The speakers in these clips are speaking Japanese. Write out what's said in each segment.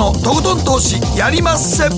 のとことん投資やりまっせ。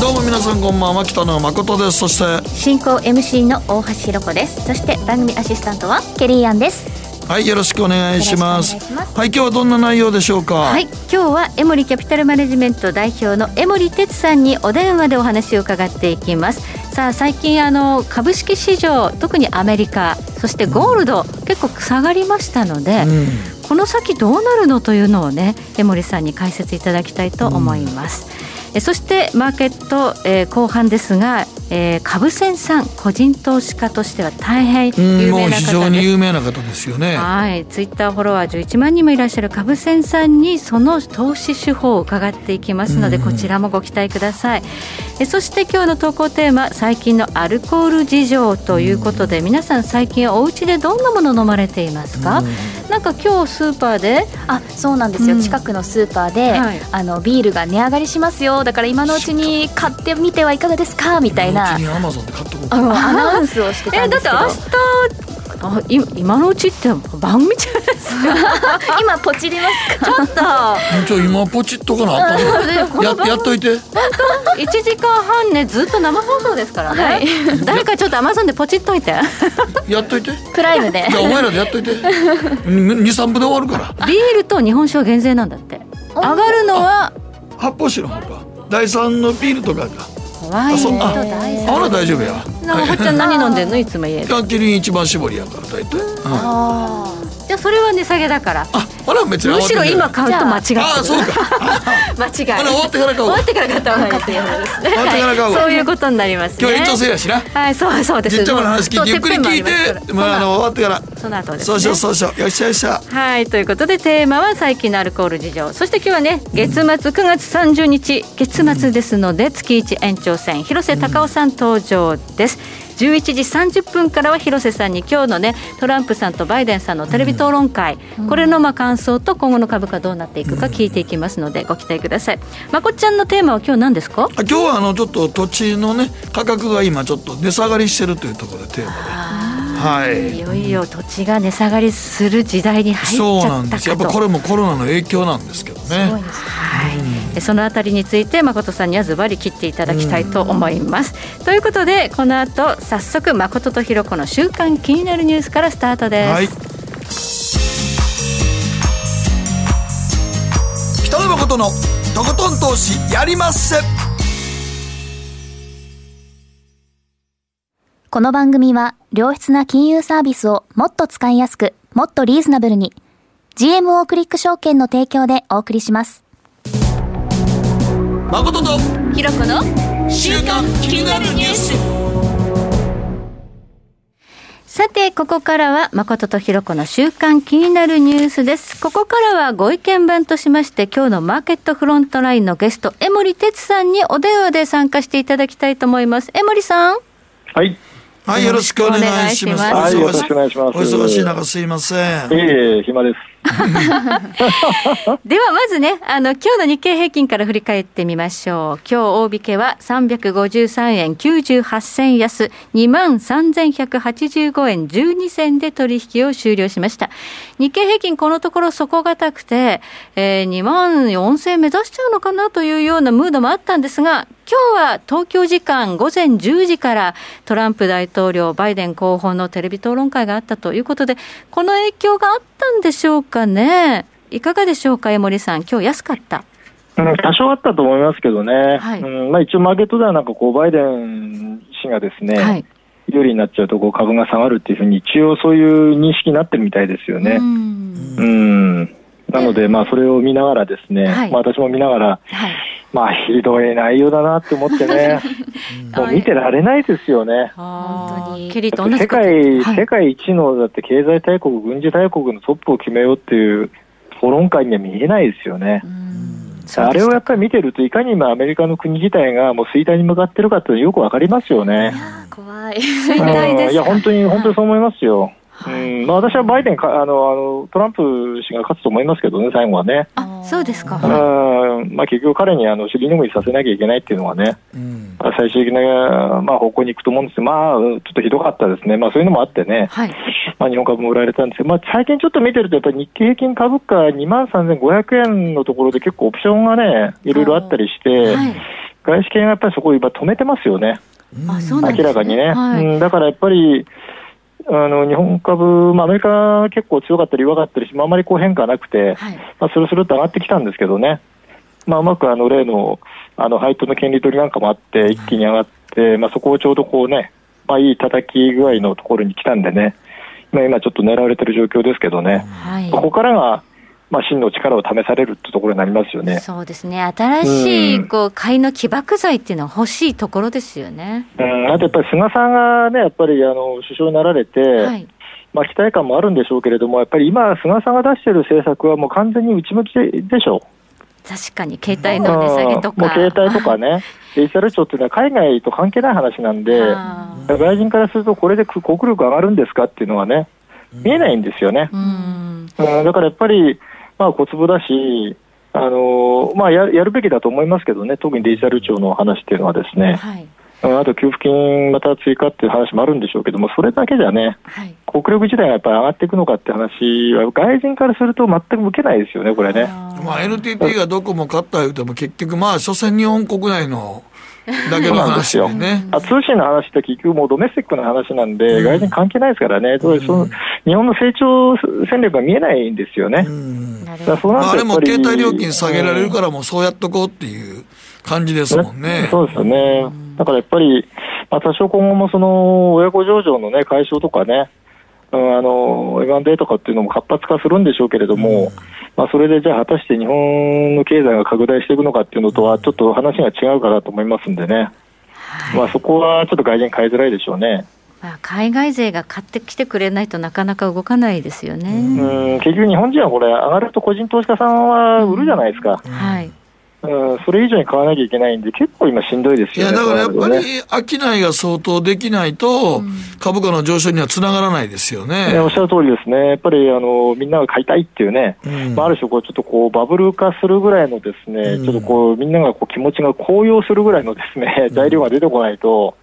どうも皆さんこんばんは北野誠です。そして進行 MC の大橋ひろ子です。そして番組アシスタントはケリーアンです。はいよろしくお願いします。はい今日はどんな内容でしょうか？はい今日はエモリキャピタルマネジメント代表の江森哲さんにお電話でお話を伺っていきます。さあ最近あの株式市場特にアメリカそしてゴールド、うん、結構下がりましたので、うん、この先どうなるのというのをね江森さんに解説いただきたいと思います、うん、えそしてマーケット、えー、後半ですがえー、株仙さん個人投資家としては大変有名な方です。非常に有名な方ですよね。はい。ツイッターフォロワー11万人もいらっしゃる株仙さんにその投資手法を伺っていきますので、こちらもご期待ください。えそして今日の投稿テーマ最近のアルコール事情ということで皆さん最近お家でどんなもの飲まれていますか、なんか今日スーパーであそうなんですよ、うん、近くのスーパーで、はい、あのビールが値上がりしますよ。だから今のうちに買ってみてはいかがですか？みたいなアナウンスをしてたんですけど。えだって明日あ今のうちって番組じゃないですか。今ポチりますか？ちょっと。今ポチっとかなあ ややっといて。一時間半ねずっと生放送ですからね、はい、誰かちょっとアマゾンでポチっといて。やっといて。プライムで。じゃあお前らでやっといて。二三分で終わるから。ビールと日本酒は減税なんだって。上がるのは発泡酒の方か。第三のビールとかかワインと大あら大丈夫や。なんかちゃん何飲んでんの？い。つも家で。キリン一番搾りやから大体、ああじゃあそれは値下げだから。ああら別にむしろ今買うと間違ってる。あそうか。間違い。あら終わってから買う。終わってから買った方がいいですね。終わってから買うそういうことになります今日延長制やしな。はいそうそうです。じっちゃまの話聞いてゆっくり聞いて。まああの終わってから。その後ですそうしようそうしよう。よっしゃよっしゃ。はいということでテーマは最近のアルコール事情。そして今日はね月末9月30日。月末ですので月一延長戦。広瀬隆夫さん登場です11時30分からは広瀬さんに今日のねトランプさんとバイデンさんのテレビ討論会、うん、これのまあ感想と今後の株価どうなっていくか聞いていきますのでご期待ください。まこっちゃんのテーマは今日何ですか？今日はあのちょっと土地のね価格が今ちょっと値下がりしてるというところでテーマで。はい、いよいよ土地が値下がりする時代に入っちゃったそうなんです。やっぱこれもコロナの影響なんですけどね。はい、そのあたりについて誠さんにはズバリ切っていただきたいと思います。ということでこの後早速誠とひろ子の週刊気になるニュースからスタートです。はい、北野誠のとことん投資やりまっせ。この番組は良質な金融サービスをもっと使いやすく、もっとリーズナブルに GMO クリック証券の提供でお送りします。誠とひろこの週刊気になるニュース。さて、ここからは、誠とひろこの週刊気になるニュースです。ここからはご意見番としまして、今日のマーケットフロントラインのゲスト、江森哲さんにお電話で参加していただきたいと思います。江森さん。はい。はい、よろしくお願いします。はい、よろしくお願いします。お忙しい中すいません。いえいえ、暇です。ではまずね、あの、今日の日経平均から振り返ってみましょう。今日大引けは353円98銭安、23,185円12銭で取引を終了しました。日経平均このところ底堅くて、えー、2万4千円目指しちゃうのかなというようなムードもあったんですが、今日は東京時間午前10時からトランプ大統領、バイデン候補のテレビ討論会があったということで、この影響があったんでしょうか？ね。いかがでしょうか、江森さん、今日安かった。多少あったと思いますけどね、はい、うんまあ、一応、マーケットではなんかこうバイデン氏がですね、はい、有利になっちゃうとこう株が下がるっていうふうに、一応そういう認識になってるみたいですよね。うん。なので、まあ、それを見ながらですね、はい、まあ、私も見ながら、はい、まあ、ひどい内容だなって思ってね、もう見てられないですよね。本当に。世界、世界一の、だって経済大国、軍事大国のトップを決めようっていう討論会には見えないですよね。あれをやっぱり見てると、いかに今、アメリカの国自体がもう衰退に向かってるかってよくわかりますよね。怖い。衰退ですいや、本当に、本当にそう思いますよ。うん。まあ、私はバイデンかあのあの、トランプ氏が勝つと思いますけどね、最後はね。あそうですか、うん。まあ、結局、彼にあの尻拭いさせなきゃいけないっていうのはね、うん、最終的な、まあ、方向に行くと思うんです。けど、まあ、ちょっとひどかったですね、まあ、そういうのもあってね、はい。まあ、日本株も売られたんですけど、まあ、最近ちょっと見てると、やっぱり日経平均株価2万3500円のところで結構オプションがね、いろいろあったりして、はい、外資系がやっぱりそこを今止めてますよね。あそうなん、ね、明らかにね、はい、うん。だからやっぱり、あの日本株、まあ、アメリカ結構強かったり弱かったりして、まあ、あまりこう変化なくて、はい、まあ、スルスルっと上がってきたんですけどね、まあ、うまくあの例のあの配当の権利取りなんかもあって、一気に上がって、まあ、そこをちょうどこうね、まあ、いい叩き具合のところに来たんでね、まあ、今ちょっと狙われてる状況ですけどね、はい、ここからが、まあ、真の力を試されるってところになりますよね。そうですね。新しい、こう、買いの起爆剤っていうのは欲しいところですよね。うん、あとやっぱり菅さんがね、やっぱり、あの、首相になられて、はい、まあ、期待感もあるんでしょうけれども、やっぱり今、菅さんが出している政策はもう完全に内向きでしょう。確かに携帯の値下げとか。携帯とかね、デジタル庁っていうのは海外と関係ない話なんで、外人からするとこれで国力上がるんですかっていうのはね、見えないんですよね。うん、だからやっぱり、まあ、小粒だし、あのまあや、やるべきだと思いますけどね、特にデジタル庁の話っていうのはですね、はい、あと給付金また追加っていう話もあるんでしょうけども、それだけじゃね、はい、国力自体がやっぱり上がっていくのかって話は、外人からすると全く受けないですよね、これね。まあ、NTT がどこも勝った言うても、結局、まあ、所詮日本国内のだけの話でね。あ通信の話って結局もうドメスティックな話なんで、うん、外人関係ないですからね、うん、その日本の成長戦略が見えないんですよね。うん、だそうあれも携帯料金下げられるから、もうそうやっとこうっていう感じですもんね。そうですよね。だからやっぱり、まあ、多少今後もその親子上場のね、解消とかね、うん、あの M&A とかっていうのも活発化するんでしょうけれども、うん、まあ、それでじゃあ果たして日本の経済が拡大していくのかっていうのとはちょっと話が違うかなと思いますんでね、はい、まあ、そこはちょっと外人買いづらいでしょうね。まあ、海外勢が買ってきてくれないとなかなか動かないですよね。うん結局日本人はこれ上がると個人投資家さんは売るじゃないですか。はいうん、それ以上に買わなきゃいけないんで、結構今、しんどいですよね。いや、だからやっぱり、商いが相当できないと、株価の上昇にはつながらないですよね。おっしゃる通りですね。やっぱり、あの、みんなが買いたいっていうね、うん、まあ、ある種、こう、ちょっとこう、バブル化するぐらいのですね、うん、ちょっとこう、みんながこう気持ちが高揚するぐらいのですね、材料が出てこないと、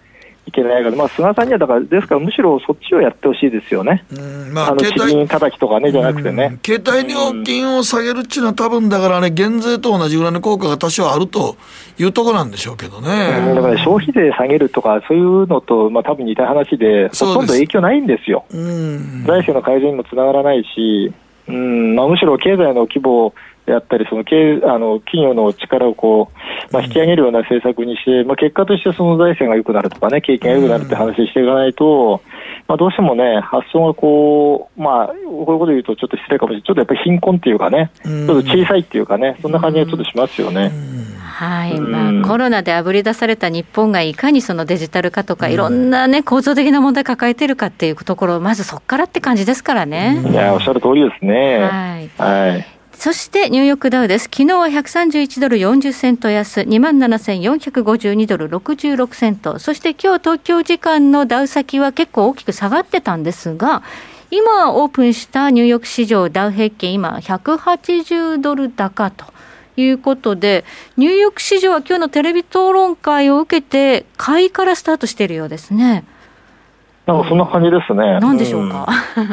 いけないから、まあ、菅さんにはだから、ですから、むしろそっちをやってほしいですよね、うんまあ、あの資金叩きとかね、じゃなくてね。携帯料金を下げるっていうのは、多分だからね、減税と同じぐらいの効果が多少あるというところなんでしょうけどね。うん、だから消費税下げるとか、そういうのと、まあ多分似た話で、ほとんど影響ないんですよ。うん財政の改善にもつながらないし、うんまあ、むしろ経済の規模であったり、その経あの企業の力をこう、まあ、引き上げるような政策にして、まあ、結果としてその財政が良くなるとかね、景気が良くなるって話していかないと、まあ、どうしてもね、発想がこう、まあ、こういうこと言うとちょっと失礼かもしれない、ちょっとやっぱり貧困っていうかね、ちょっと小さいっていうかね、そんな感じがちょっとしますよね。はい、まあ、コロナであぶり出された日本がいかにそのデジタル化とか、いろんなね、構造的な問題抱えてるかっていうところ、まずそこからって感じですからね。いや、おっしゃる通りですね。はい。はいそしてニューヨークダウです。昨日は131ドル40セント安、27,452ドル66セント。そして今日東京時間のダウ先は結構大きく下がってたんですが、今オープンしたニューヨーク市場ダウ平均今180ドル高と。いうことで、ニューヨーク市場は今日のテレビ討論会を受けて、買いからスタートしているようですね。なんかそんな感じですね。なんでしょうか？うん、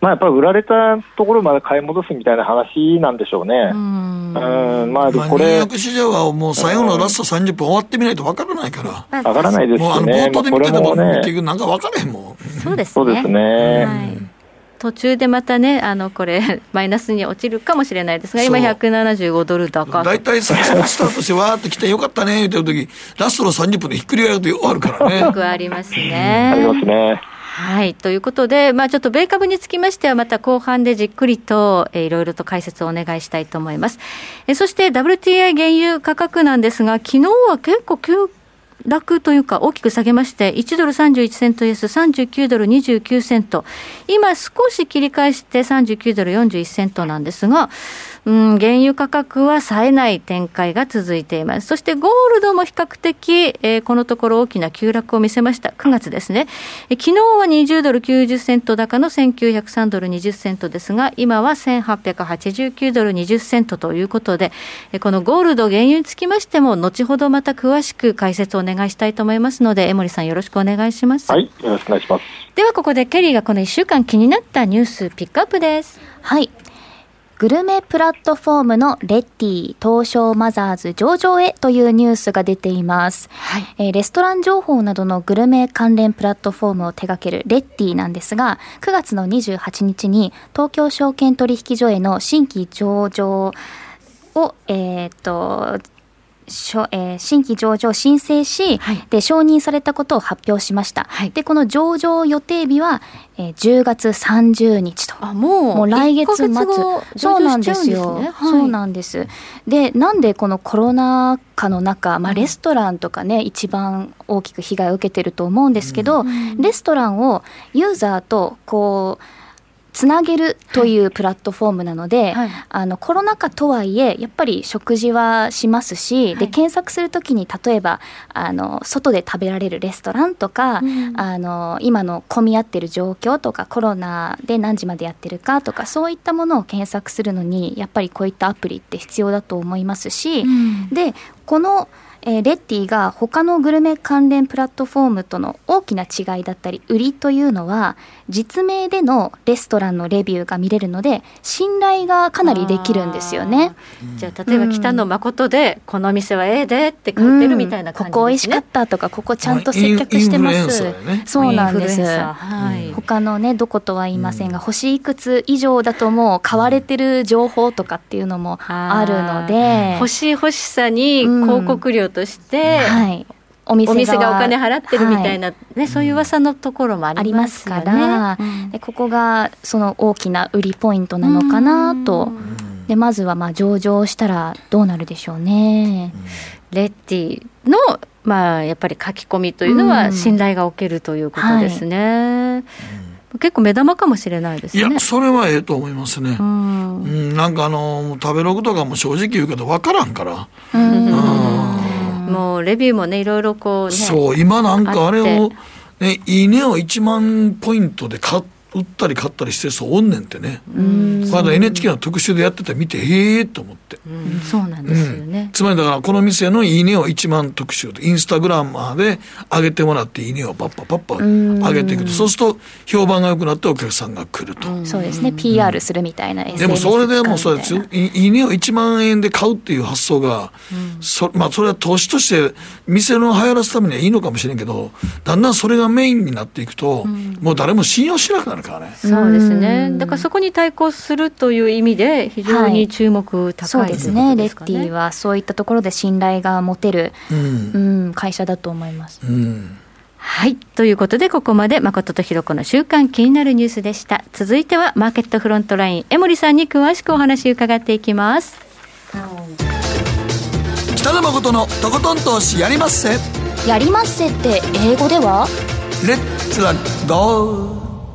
まあやっぱり売られたところまで買い戻すみたいな話なんでしょうね。うん。うんまあこれ。ニューヨーク市場はもう最後のラスト30分終わってみないとわからないから。わからないですよね。もうあの冒頭で見てても、結局なんかわからへんもん。そうですね。そうですね。はい途中でまたね、あのこれ、マイナスに落ちるかもしれないですが、今、175ドル高大体最初のスタートして、わーって来てよかったね言ってる時ラストの30分でひっくり返ると終わるからね。よくありますね。ありますね。はい。ということで、まあちょっと米株につきましては、また後半でじっくりと、えー、いろいろと解説をお願いしたいと思います。えそして WTI 原油価格なんですが、昨日は結構急落というか大きく下げまして、1ドル31セント安、39ドル29セント。今少し切り返して39ドル41セントなんですが、うん、原油価格は冴えない展開が続いています。そしてゴールドも比較的、えー、このところ大きな急落を見せました。9月ですね。えー、昨日は20ドル90セント高の1903ドル20セントですが、今は1889ドル20セントということで、えー、このゴールド原油につきましても、後ほどまた詳しく解説をお願いしたいと思いますので、江森さんよろしくお願いします。はい、よろしくお願いします。ではここでケリーがこの1週間気になったニュースピックアップです。はい。グルメプラットフォームのレッティ東証マザーズ上場へというニュースが出ています、はい、えー、レストラン情報などのグルメ関連プラットフォームを手掛けるレッティなんですが9月の28日に東京証券取引所への新規上場を、えーとえー、新規上場申請し、はい、で承認されたことを発表しました、はい、でこの上場予定日は、えー、10月30日と。あもうもう来月末。そうなんですよ、ねはい、そうなんです。でなんでこのコロナ禍の中、まあ、レストランとかね、一番大きく被害を受けてると思うんですけど、うん、レストランをユーザーとこうつなげるというプラットフォームなので、はい、あのコロナ禍とはいえやっぱり食事はしますし、はい、で検索するときに例えばあの外で食べられるレストランとか、うん、あの今の混み合ってる状況とかコロナで何時までやってるかとかそういったものを検索するのにやっぱりこういったアプリって必要だと思いますし、うん、でこのえー、レッティが他のグルメ関連プラットフォームとの大きな違いだったり売りというのは実名でのレストランのレビューが見れるので信頼がかなりできるんですよね。じゃあ例えば北野誠で、この店はええでって書いてるみたいな感じですね、うん、ここ美味しかったとかここちゃんと接客してます。ね、そうなんです。はい、他のねどことは言いませんが、星いくつ以上だともう買われてる情報とかっていうのもあるので、星欲しさに広告料として、はい、お店お店がお金払ってるみたいな、はい、ね、そういう噂のところもありますから、ね、でここがその大きな売りポイントなのかなと。でまずはまあ上場したらどうなるでしょうね。レッティのまあやっぱり書き込みというのは信頼がおけるということですね。はい。結構目玉かもしれないですね。いや、それはええと思いますね。うん、うん、なんかあの、食べログとかも正直言うけど分からんから。うん、うんもうレビューもねいろいろこう、ね、そう今なんかあれを、ね、いいねを1万ポイントで買売ったり買ったりしてる人おんねんってね。まだ NHK の特集でやってた見てへえと思って、うん、そうなんですよね、うん、つまりだからこの店のいいねを1万特集でインスタグラマーで上げてもらっていいねをパッパパッパ上げていくと。そうすると評判が良くなってお客さんが来ると、うん、そうですね。PR するみたいな、うん、でもそれでもそうですよ。いいねを1万円で買うっていう発想が、そまあそれは投資として店の流行らすためにはいいのかもしれんけどだんだんそれがメインになっていくと、もう誰も信用しなくなるからねそうですねだからそこに対抗するという意味で非常に注目高い、はい、そうですねレッティはそういったところで信頼が持てる、うん、うん、会社だと思います。うんはい。ということで、ここまで誠とひろ子の週間気になるニュースでした。続いては、マーケットフロントライン、江森さんに詳しくお話伺っていきます。北野誠のとことん投資やりまっせ。やりまっせって英語では？レッツはどう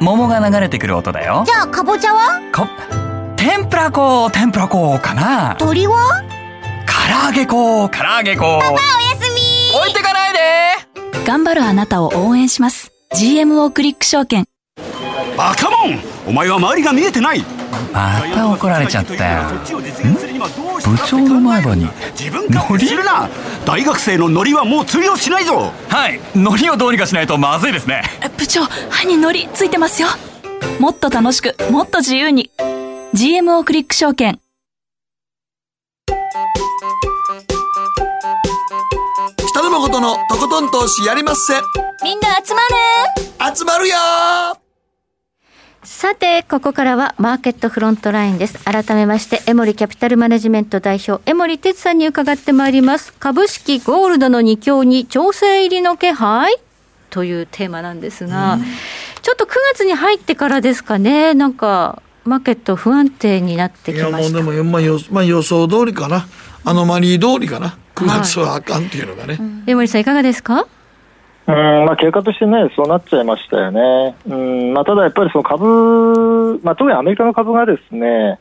桃が流れてくる音だよ。じゃあかぼちゃは？か天ぷら粉天ぷら粉かな。鳥は？唐揚げ粉唐揚げ粉。パパおやすみ。置いてかないで。頑張るあなたを応援します。GMO クリック証券。バカモン。お前は周りが見えてないまた怒られちゃったよ。部長の前歯にノリするな！大学生のノリはもう通用しないぞ！はい。ノリをどうにかしないとまずいですね。部長歯にノリついてますよ。もっと楽しくもっと自由に。GMO クリック証券。北野誠のとことん投資やりまっせ。みんな集まる集まるよさて、ここからはマーケットフロントラインです。改めまして、エモリキャピタルマネジメント代表、エモリ哲さんに伺ってまいります。株式ゴールドの2強に調整入りの気配？というテーマなんですが、うん、ちょっと9月に入ってからですかね、なんか、マーケット不安定になってきました。いやもうでも、まあ予まあ、予想通りかな、アノマリー通りかな、9月はあかんっていうのがね。江森さん、いかがですか？うんまあ、結果としてね、そうなっちゃいましたよね。うんまあ、ただやっぱりその株、まあ、特にアメリカの株がですね、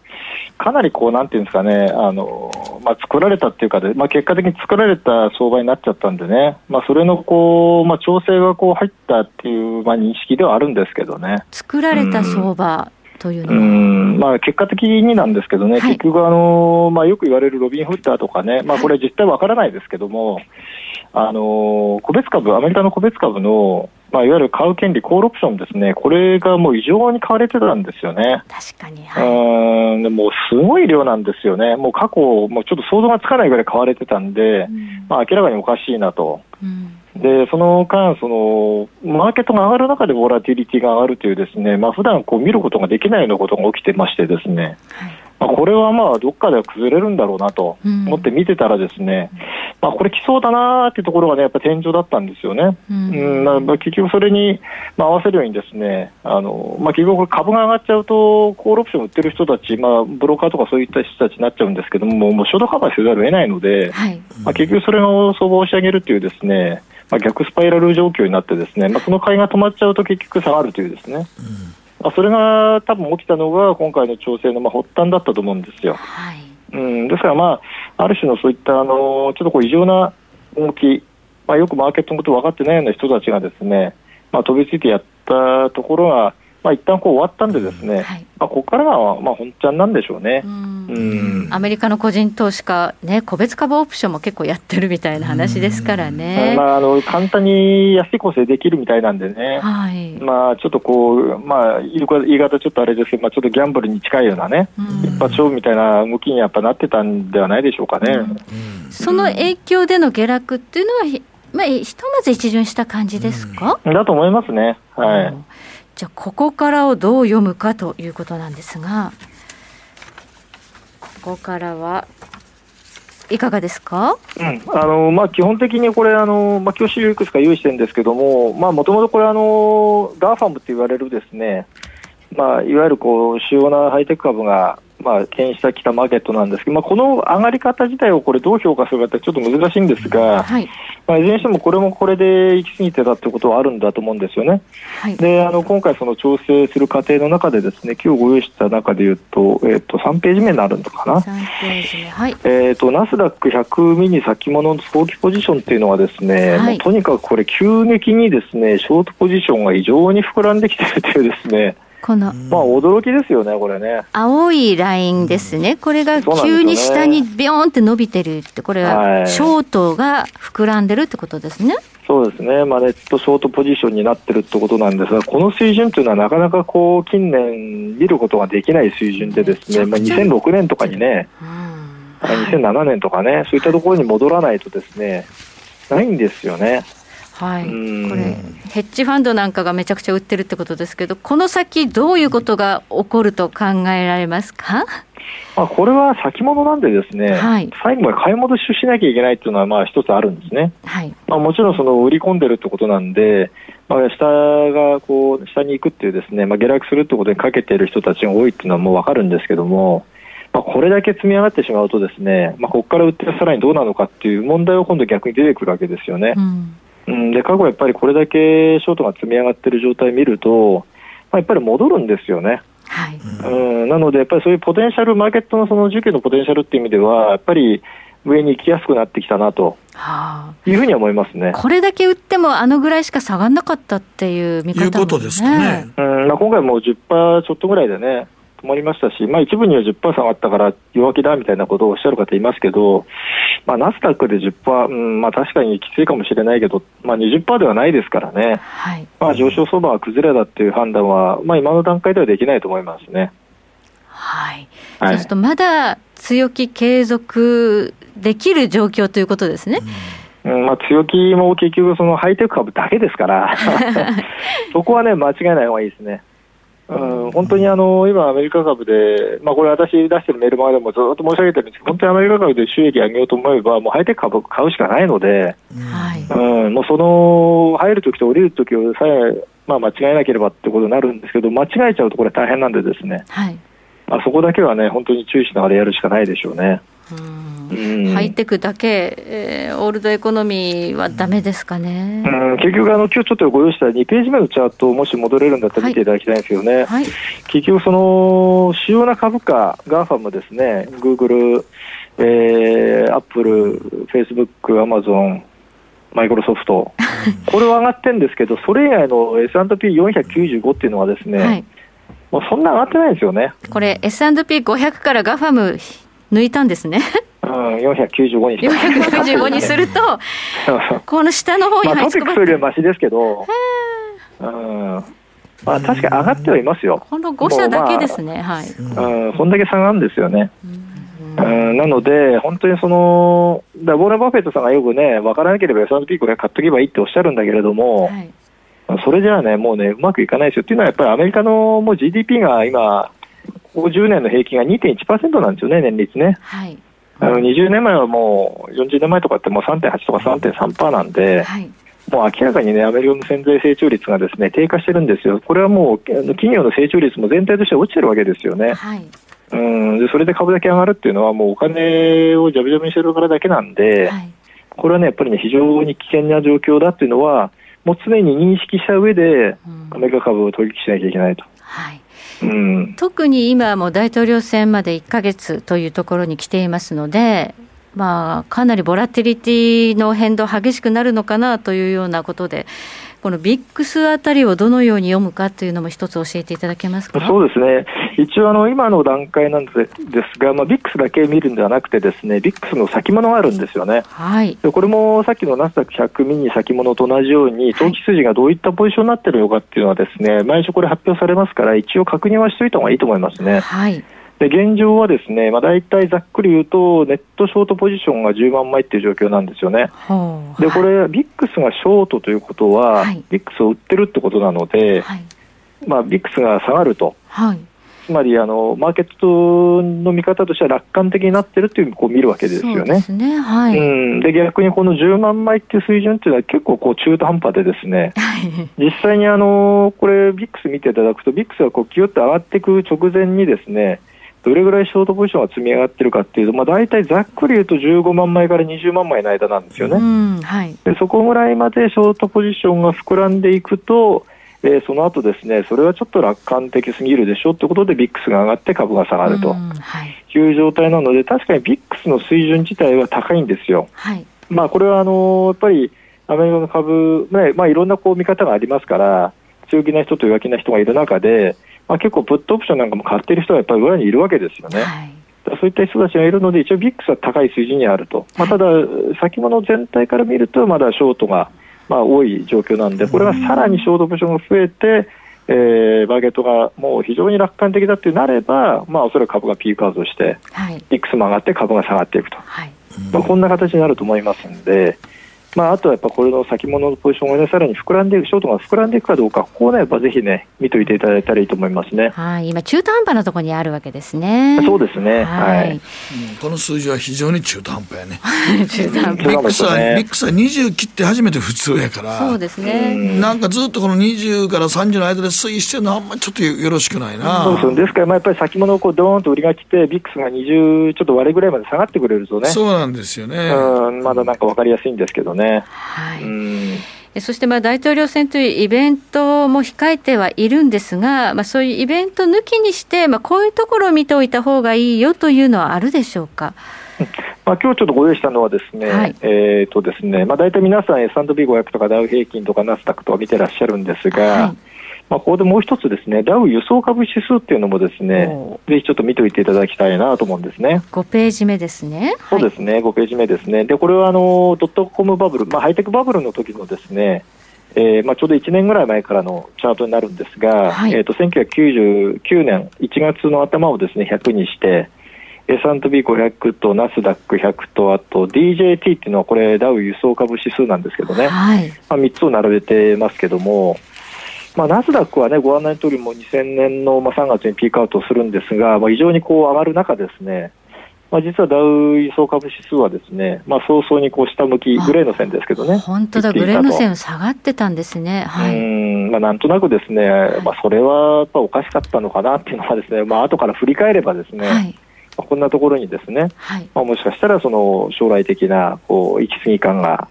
かなりこう、なんていうんですかね、あのまあ、作られたっていうかで、まあ、結果的に作られた相場になっちゃったんでね、まあ、それのこう、まあ、調整がこう入ったっていう、まあ、認識ではあるんですけどね。作られた相場、というのはうんまあ、結果的になんですけどね、はい、結局あの、まあ、よく言われるロビン・フッターとかね、まあ、これ、実態わからないですけども、あの個別株、アメリカの個別株の、まあ、いわゆる買う権利、コールオプションですね、これがもう異常に買われてたんですよね。確かに、はい、うんでもすごい量なんですよね、もう過去、もうちょっと想像がつかないぐらい買われてたんで、うん、まあ、明らかにおかしいなと。うん。でその間その、マーケットが上がる中でボラティリティが上がるという、ですね、まあ普段こう見ることができないようなことが起きてまして、ですね、はいまあ、これはまあどっかでは崩れるんだろうなと思って見てたらですね、うん、まあ、これ来そうだなっていうところがね、やっぱ天井だったんですよね。うん、うんまあ、結局それに、まあ、合わせるようにですね、あの、まあ、結局株が上がっちゃうと、コールオプション売ってる人たち、まあ、ブローカーとかそういった人たちになっちゃうんですけども、もう初動カバーせざるを得ないので、はい、まあ、結局それの相場を押し上げるっていうですね、まあ、逆スパイラル状況になってですね、まあ、その買いが止まっちゃうと結局下がるというですね、うんまあ、それが多分起きたのが今回の調整のまあ発端だったと思うんですよ。はい、うん、ですから、まあ、ある種のそういったあのちょっとこう異常な動き、まあ、よくマーケットのこと分かってないような人たちがですね、まあ、飛びついてやったところが、まあ一旦こう終わったんでですね、はい、まあここからはまあ本ちゃんなんでしょうね。うんアメリカの個人投資家ね個別株オプションも結構やってるみたいな話ですからね。まああの簡単に安い構成できるみたいなんでね。はい。まあちょっとこうまあ言い方ちょっとあれですけど、まあちょっとギャンブルに近いようなね、一発勝負みたいな動きにやっぱなってたんではないでしょうかね。その影響での下落っていうのはまあひとまず一巡した感じですか？だと思いますね。はい。じゃあここからをどう読むかということなんですがここからはいかがですか、うん。あのまあ、基本的にこれ、あのまあ、教習いくつか用意してるんですけども、まあもともとこれあの、 GAFAM って言われるですね、まあ、いわゆるこう主要なハイテク株がまあ、牽引したきたマーケットなんですけど、まあ、この上がり方自体をこれどう評価するかってちょっと難しいんですが、はい、まあ、いずれにしてもこれもこれで行き過ぎてたってことはあるんだと思うんですよね。はい、であの今回、その調整する過程の中でですね今日ご用意した中でいうと,、えー、と3ページ目になるのかな。3ページ目。はい、えーと、ナスダック100ミニ先物の早期ポジションっていうのはですね、はい、とにかくこれ急激にですねショートポジションが異常に膨らんできてるというですねこの、まあ驚きですよね、これね。青いラインですね、これが急に下にビヨーンって伸びてるって、これはショートが膨らんでるってことですね。そうですね、まあ、ネットショートポジションになってるってことなんですが、この水準というのはなかなかこう近年見ることができない水準でですね、まあ、2006年とかにね、うん、2007年とかね、そういったところに戻らないとですね、ないんですよね。はい、これ、ヘッジファンドなんかがめちゃくちゃ売ってるってことですけど、この先、どういうことが起こると考えられますか？まあ、これは先物なんで、ですね、はい、最後まで買い戻ししなきゃいけないっていうのは、まあ、一つあるんですね。はい。まあ、もちろんその売り込んでるってことなんで、まあ、下がこう下に行くっていうですね、まあ、下落するってことにかけている人たちが多いっていうのはもう分かるんですけども、まあ、これだけ積み上がってしまうとですね、まあ、ここから売ってさらにどうなのかっていう問題は今度逆に出てくるわけですよね。うんうん、で過去やっぱりこれだけショートが積み上がっている状態を見ると、まあ、やっぱり戻るんですよね。はい、うん。なので、やっぱりそういうポテンシャル、マーケットのその需給のポテンシャルっていう意味では、やっぱり上に行きやすくなってきたなと、はあ、いうふうに思いますね。これだけ売っても、あのぐらいしか下がらなかったっていう見方、ね、いうことですかね。うんまあ、今回も10%ちょっとぐらいでね、止まりましたし、まあ、一部には10%下がったから弱気だみたいなことをおっしゃる方いますけど、まあ、ナスダックで10%、うんまあ、確かにきついかもしれないけど、まあ、20%ではないですからね、はいまあ、上昇相場は崩れだっていう判断は、まあ、今の段階ではできないと思いますね。はい、はい、そうするとまだ強気継続できる状況ということですね。うんまあ、強気も結局、そのハイテク株だけですから、そこはね、間違いない方がいいですね。うん、本当にあの今、アメリカ株で、まあ、これ、私出してるメール前でもずっと申し上げてるんですけど、本当にアメリカ株で収益上げようと思えば、もうハイテク株買うしかないので、うん、もうその入るときと降りるときをさえ、まあ、間違えなければってことになるんですけど、間違えちゃうとこれ大変なんでですね、はい、あそこだけはね、本当に注意しながらやるしかないでしょうね。ハイテクだけ、えー、オールドエコノミーはだめですかね、うん、結局あの、今日ちょっとご用意した2ページ目のチャートをもし戻れるんだったら見ていただきたいんですよね、はい。はい、結局、その主要な株価、 GAFAM ですね、グーグル、えー、アップル、フェイスブック、アマゾン、マイクロソフト、これは上がってるんですけど、それ以外の S&P495 っていうのはですね、はい、もうそんな上がってないんですよね。これ S&P500 から GAFAM 抜いたんですね。うん、495にし495にすると、この下の方に入ってまあ、 TOPIX よりはましですけど、うん、まあ、確かに上がってはいますよ。この5社だけですね、まあ、はい。うん、そんだけ差があるんですよね。うん、なので、本当にその、だボーラ・バフェットさんがよくね、分からなければ S&P これ買っとけばいいっておっしゃるんだけれども、はいそれじゃあね、もうね、うまくいかないですよ。っていうのは、やっぱりアメリカのもう GDP が今、ここ10年の平均が2.1%なんですよね、年率ね。はい、あの20年前はもう、40年前とかってもう3.8とか3.3%なんで、はい、もう明らかにね、アメリカの潜在成長率がですね低下してるんですよ。これはもう、企業の成長率も全体として落ちてるわけですよね。はいうんでそれで株だけ上がるっていうのは、もうお金をじゃぶじゃぶにしてるからだけなんで、はい、これはね、やっぱりね、非常に危険な状況だっていうのは、もう常に認識した上で、アメリカ株を取引しなきゃいけないと。はい特に今も大統領選まで1か月というところに来ていますので、まあ、かなりボラティリティの変動激しくなるのかなというようなことで、このビックスあたりをどのように読むかというのも一つ教えていただけますか？そうですね、一応あの、今の段階なんですが、まあ、ビックスだけ見るんではなくて、ですねビックスの先物があるんですよね、はい、でこれもさっきのナスダック100ミニ先物と同じように、投機筋がどういったポジションになっているのかっていうのは、ですね毎週これ発表されますから、一応確認はしておいた方がいいと思いますね。はいで現状はですね、まあ、大体ざっくり言うと、ネットショートポジションが10万枚っていう状況なんですよね。で、これ、ビックスがショートということは、はい、ビックスを売ってるってことなので、はい、まあ、ビックスが下がると。はい。つまりあのマーケットの見方としては楽観的になってるというこう見るわけですよね。ね。はい、うん、で逆にこの10万枚っていう水準っていうのは結構こう中途半端でですね、実際にあのこれビックス見ていただくとビックスがこうキュッと上がっていく直前にですねどれぐらいショートポジションが積み上がってるかっていうと、まあ、大体ざっくり言うと15万枚から20万枚の間なんですよね。はい、でそこぐらいまでショートポジションが膨らんでいくと、えー、その後ですね、それはちょっと楽観的すぎるでしょということで、ビックスが上がって株が下がるという状態なので、確かにビックスの水準自体は高いんですよ。はい、まあ、これはあのやっぱりアメリカの株、ねまあ、いろんなこう見方がありますから、強気な人と弱気な人がいる中で、まあ、結構、プットオプションなんかも買っている人がやっぱり裏にいるわけですよね。はい。そういった人たちがいるので、一応、ビックスは高い水準にあると、まあ、ただ、先物全体から見ると、まだショートが、まあ、多い状況なんで、これがさらにショートオプションが増えて、えー、バーゲットがもう非常に楽観的だってなれば、まあ、おそらく株がピークアウトして、はい、ビックスも上がって株が下がっていくと、はい、まあ、こんな形になると思いますので、まあ、あとはやっぱこれの先物のポジションが、ね、さらに膨らんでいく、ショートが膨らんでいくかどうか、ここをね、やっぱぜひね、見といていただいたらいいと思いますね。はい、今、中途半端なところにあるわけですね。そうですね。はい。うん、この数字は非常に中途半端やね。中途半端。ビックスは、ビックスは20切って初めて普通やから。そうですね。なんかずっとこの20から30の間で推移してるのはあんまりちょっとよろしくないな。そうそうですから、まあ、やっぱり先物をこうドーンと売りが来て、ビックスが20ちょっと割れぐらいまで下がってくれるとね。そうなんですよね。うん、まだなんかわかりやすいんですけどね。はい。そしてまあ大統領選というイベントも控えてはいるんですが、まあ、そういうイベント抜きにして、まあ、こういうところを見ておいた方がいいよというのはあるでしょうか？まあ、今日ちょっとご用意したのはですね、はい、えっ、とですね、まあ、大体皆さん S&P500 とかダウ平均とかナスダックとか見てらっしゃるんですが、はいまあ、ここでもう一つですね、ダウ輸送株指数っていうのもですね、ぜひちょっと見ておいていただきたいなと思うんですね。5ページ目ですね。そうですね、はい、5ページ目ですね。で、これはあの、ドットコムバブル、まあ、ハイテクバブルの時のですね、えーまあ、ちょうど1年ぐらい前からのチャートになるんですが、はい、えーと、1999年1月の頭をですね100にして、S&P500 とナスダック100と、あと DJT っていうのは、これ、ダウ輸送株指数なんですけどね、はい、まあ、3つを並べてますけども、まあ、ナスダックはね、ご案内の通りも2000年のまあ3月にピークアウトするんですが、まあ、非常にこう上がる中ですね、まあ、実はダウ輸送株指数はですね、まあ、早々にこう下向き、グレーの線ですけどね。本当だ、グレーの線下がってたんですね。はい。うん、まあ、なんとなくですね、まあ、それはやっぱおかしかったのかなっていうのはですね、まあ、後から振り返ればですね、はいこんなところにですね、はい、まあ、もしかしたらその将来的なこう行き過ぎ感が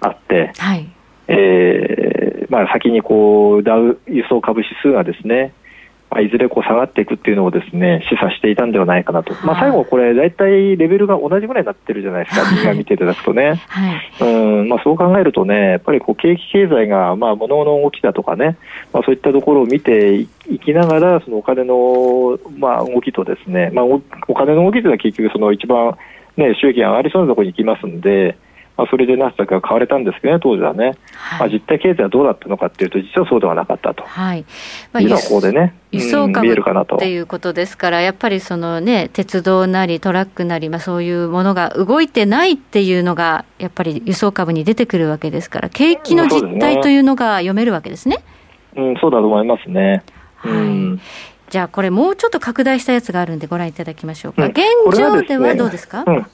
あって、はい、えー、まあ、先にこうダウ輸送株指数がですね、まあ、いずれこう下がっていくっていうのをですね示唆していたんではないかなと、まあ、最後、これ、大体レベルが同じぐらいになってるじゃないですか、みんな見ていただくとね、うんまあ、そう考えるとね、やっぱりこう景気経済が、まあ、物の動きだとかね、まあ、そういったところを見ていきながら、そのお金の、まあ、動きとですね、まあお、お金の動きというのは結局、その一番、ね、収益が上がりそうなところに行きますんで、まあ、それでナスダックが買われたんですけどね、当時はね、はい、まあ、実体経済はどうだったのかっていうと、実はそうではなかったと、はい。まあ、いうのはここでね、輸送株っていうことですから、やっぱりその、ね、鉄道なりトラックなり、まあ、そういうものが動いてないっていうのが、やっぱり輸送株に出てくるわけですから、景気の実態というのが読めるわけですね。うん、そうだと思いますね。はい、うん。じゃあこれもうちょっと拡大したやつがあるんでご覧いただきましょうか。現状ではどうですか、うん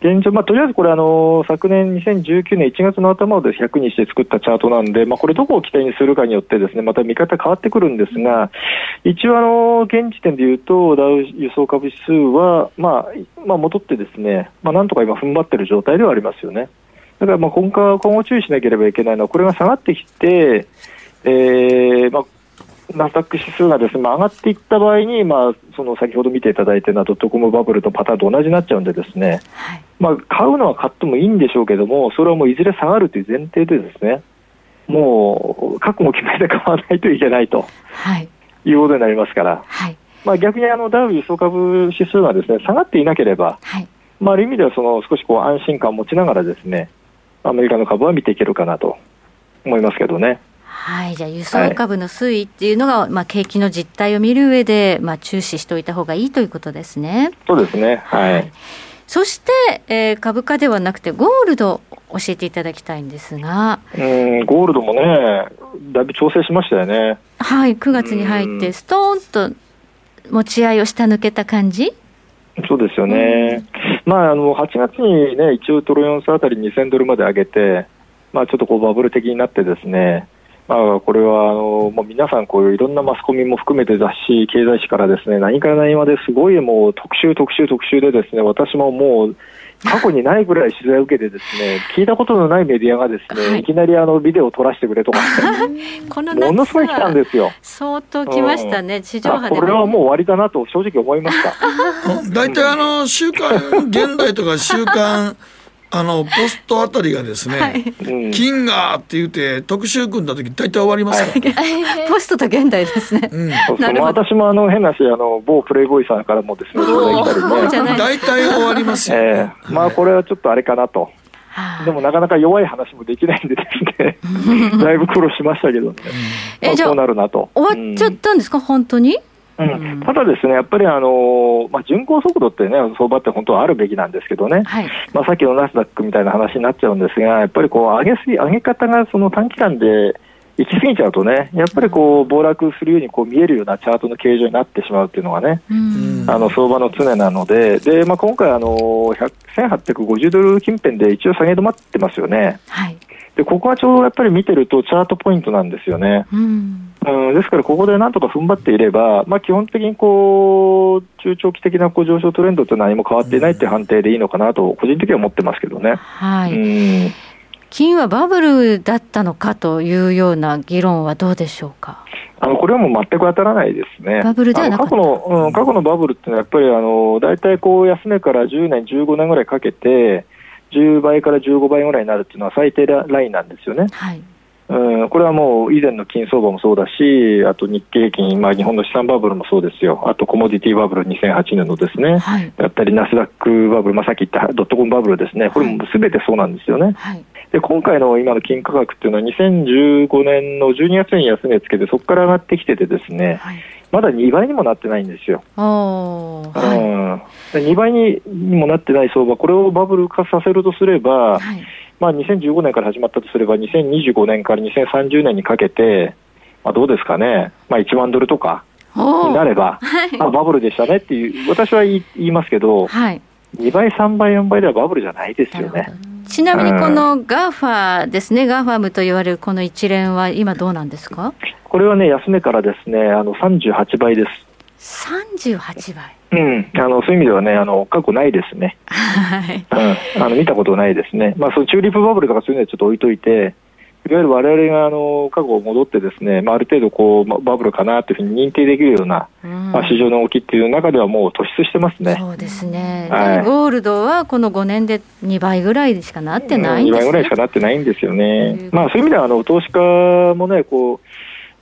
現状、まあ、とりあえずこれあの、昨年2019年1月の頭で100にして作ったチャートなんで、まあ、これ、どこを起点にするかによって、ですねまた見方変わってくるんですが、一応あの、現時点でいうと、ダウ輸送株指数は、まあまあ、戻ってですね、まあ、なんとか今、踏ん張ってる状態ではありますよね。だからまあ今後今後注意しなければいけないのは、これが下がってきて、えーまあ、ナスダック指数がですね、まあ、上がっていった場合に、まあ、その先ほど見ていただいたようなドットコムバブルとパターンと同じになっちゃうんでですね、はい、まあ、買うのは買ってもいいんでしょうけども、それはもういずれ下がるという前提でですね、もう覚悟を決めて買わないといけないと、はい、いうことになりますから、はい、まあ、逆にあのダウ輸送株指数がですね下がっていなければ、はい、まあ、ある意味ではその少しこう安心感を持ちながらですね、アメリカの株は見ていけるかなと思いますけどね。はい、じゃあ輸送株の推移っていうのが、はい、まあ、景気の実態を見る上で、まあ、注視しておいた方がいいということですね。そうですね。はい。はい、そして、えー、株価ではなくて、ゴールド、教えていただきたいんですが。うん、ゴールドもね、だいぶ調整しましたよね。はい、9月に入って、ストーンと持ち合いを下抜けた感じ？そうですよね。まあ、あの、8月にね、一応トロヨンスあたり2000ドルまで上げて、まあ、ちょっとこうバブル的になってですね、まあ、これはあのもう皆さん、こういういろんなマスコミも含めて雑誌、経済誌からですね何から何まですごいもう特集、特集、特集でですね私ももう過去にないぐらい取材を受けてですね聞いたことのないメディアがですね、はい、いきなりあのビデオを撮らせてくれとか、このものすごい来たんですよ。相当来ましたね、うん、地上波でこれはもう終わりだなと正直思いました。大体あの週刊現代とか週刊あのポストあたりがですね、はい、金がって言って特集組んだ時大体終わりますから、ね、ポストと現代ですね、うん、私もあの変なしあの某プレイボーイさんからもですね来たりね。大体終わりますよ、えー、まあこれはちょっとあれかなと、でもなかなか弱い話もできないんでですね。だいぶ苦労しましたけどね、えじゃあそうなるなと。終わっちゃったんですか、うん、本当に？うん、ただ、ですねやっぱりあの、まあ、巡航速度ってね、相場って本当はあるべきなんですけどね、はい、まあ、さっきのナスダックみたいな話になっちゃうんですが、やっぱりこう上げすぎ上げ方がその短期間で行き過ぎちゃうとね、やっぱりこう暴落するようにこう見えるようなチャートの形状になってしまうっていうのがね、あの相場の常なので、でまあ、今回あの、1850ドル近辺で一応下げ止まってますよね。はいでここはちょうどやっぱり見てるとチャートポイントなんですよね。うん、うん、ですからここでなんとか踏ん張っていれば、まあ、基本的にこう中長期的なこう上昇トレンドと何も変わっていないという判定でいいのかなと個人的には思ってますけどね。はい、うん金はバブルだったのかというような議論はどうでしょうか？あのこれはもう全く当たらないですね。バブルではな過去の、うん、過去のバブルっていうのはやっぱりあの大体こう安値から10年15年ぐらいかけて10倍から15倍ぐらいになるっていうのは最低ラインなんですよね。はい。うん、これはもう以前の金相場もそうだし、あと日経平均、まあ、日本の資産バブルもそうですよ、あとコモディティバブル2008年のですね、はい、だったりナスダックバブル、まあ、さっき言ったドットコムバブルですね、これもすべてそうなんですよね。はい、で今回の今の金価格っていうのは、2015年の12月に安値つけて、そこから上がってきててですね、はい。まだ2倍にもなってないんですよ。うん、2倍にもなってない相場、これをバブル化させるとすれば、はい、まあ、2015年から始まったとすれば、2025年から2030年にかけて、まあ、どうですかね、まあ、1万ドルとかになれば、はい、あバブルでしたねっていう、私は言いますけど、はい、2倍、3倍、4倍ではバブルじゃないですよね。ちなみにこの GAFA ですね、 GAFAM と言われるこの一連は今どうなんですか？これはね、安値からですね、あの38倍です。38倍。うん、あのそういう意味ではね、あの過去ないですね、はい。うん、あの見たことないですね、まあ、そのチューリップバブルとかそういうのはちょっと置いといて、いわゆるわれわれがあの過去戻ってですね、まあ、ある程度こうバブルかなというふうに認定できるような、うん、まあ、市場の動きっていう中ではもう突出してますね。そうですね。はい、ゴールドはこの5年で2倍ぐらいしかなってないんですね。2倍ぐらいしかなってないんですよね。まあそういう意味ではあの投資家もねこう。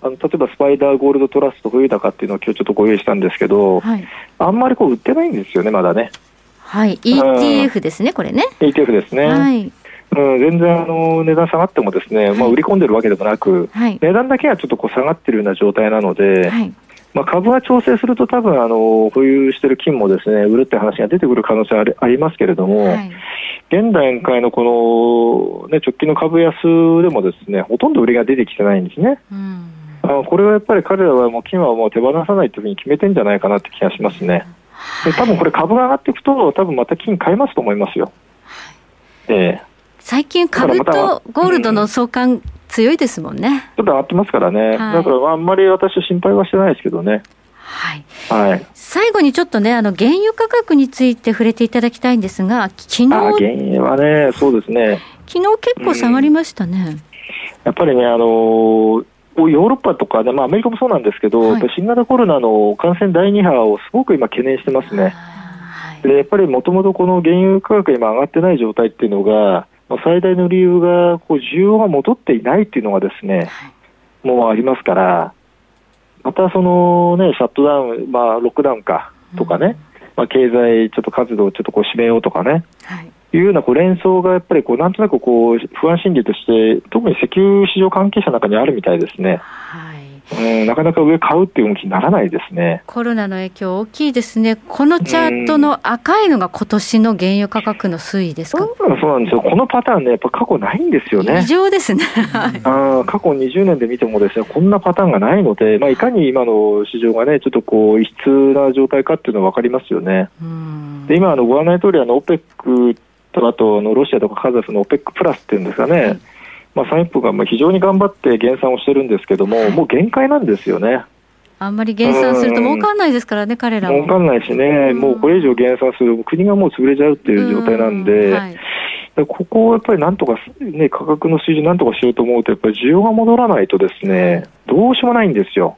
あの例えばスパイダーゴールドトラスト冬高っていうのを今日ちょっとご用意したんですけど、はい、あんまりこう売ってないんですよね、まだね。はい、ETF ですね、これね。ETF ですね。はいうん、全然あの値段下がってもですね、はい、まあ、売り込んでるわけでもなく、はい、値段だけはちょっとこう下がってるような状態なので、はい、まあ、株が調整すると多分あの保有している金もですね売るって話が出てくる可能性はありますけれども、現段階のこの、ね、直近の株安でもですねほとんど売りが出てきてないんですね。うん。あこれはやっぱり彼らはもう金はもう手放さないというふうに決めてんじゃないかなって気がしますね。で多分これ株が上がっていくと多分また金買いますと思いますよ。えー最近株とゴールドの相関強いですもんね。ちょっと上がってますからね。はい、だからあんまり私は心配はしてないですけどね。はい。はい。最後にちょっとね、あの、原油価格について触れていただきたいんですが、昨日。原油はね、そうですね。昨日結構下がりましたね。うん、やっぱりね、あのーヨーロッパとかね、まあ、アメリカもそうなんですけど、はい、新型コロナの感染第2波をすごく今、懸念してますね。でやっぱりもともとこの原油価格今上がってない状態っていうのが、最大の理由がこう需要が戻っていないっていうのがですね、もうありますから、またそのね、シャットダウン、まあ、ロックダウンかとかね、うん、まあ、経済ちょっと活動をちょっとこう締めようとかね、はい、いうようなこう連想がやっぱりこうなんとなくこう不安心理として、特に石油市場関係者の中にあるみたいですね。はいうん、なかなか上買うっていう動きにならないですね。コロナの影響大きいですね。このチャートの赤いのが今年の原油価格の推移ですか、うん、そうなんですよ。このパターンね、やっぱ過去ないんですよね。異常ですね。あ過去20年で見てもですね、こんなパターンがないので、まあ、いかに今の市場がね、ちょっとこう、異質な状態かっていうのは分かりますよね。で、今、あの、ご案内通り、あの、オペックと、あと、のロシアとかカザフのオペックプラスっていうんですかね、はいまあ、産油国が非常に頑張って減産をしてるんですけども、もう限界なんですよね。あんまり減産すると儲かんないですからね、彼らも。儲かんないしね、もうこれ以上減産すると、国がもう潰れちゃうっていう状態なんで、はい、ここをやっぱりなんとか、ね、価格の水準なんとかしようと思うと、やっぱり需要が戻らないとですね、どうしようもないんですよ。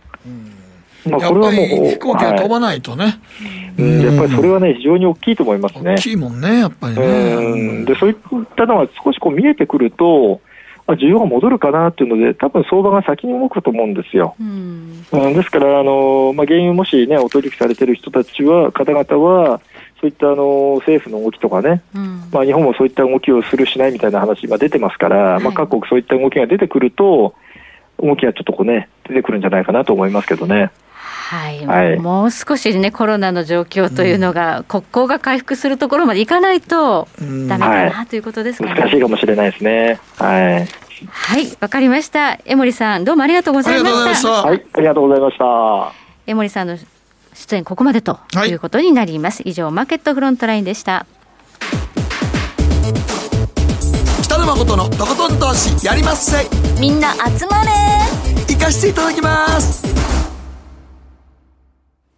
まあ、これはもう飛行機が飛ばないとね、はい。うん、やっぱりそれはね、非常に大きいと思いますね。大きいもんね、やっぱりね。でそういったのが少しこう見えてくると、まあ、需要が戻るかなっていうので、多分相場が先に動くと思うんですよ。うん、うん、ですから、あのまあ、原油もしね、お取引されてる人たちは、方々は、そういったあの政府の動きとかね、うん、まあ、日本もそういった動きをするしないみたいな話が出てますから、はい、まあ、各国そういった動きが出てくると、動きがちょっとこうね、出てくるんじゃないかなと思いますけどね。はい、はい、もう少しね、コロナの状況というのが、うん、国交が回復するところまでいかないとだめかな、はい、ということですか、ね、難しいかもしれないですね。はい。はい、わかりました。江森さん、どうもありがとうございました。はい、ありがとうございました。江森さんの出演ここまでということになります。はい、以上、マーケットフロントラインでした。北野誠のとことん投資やりまっせ。みんな集まれ。行かしていただきます。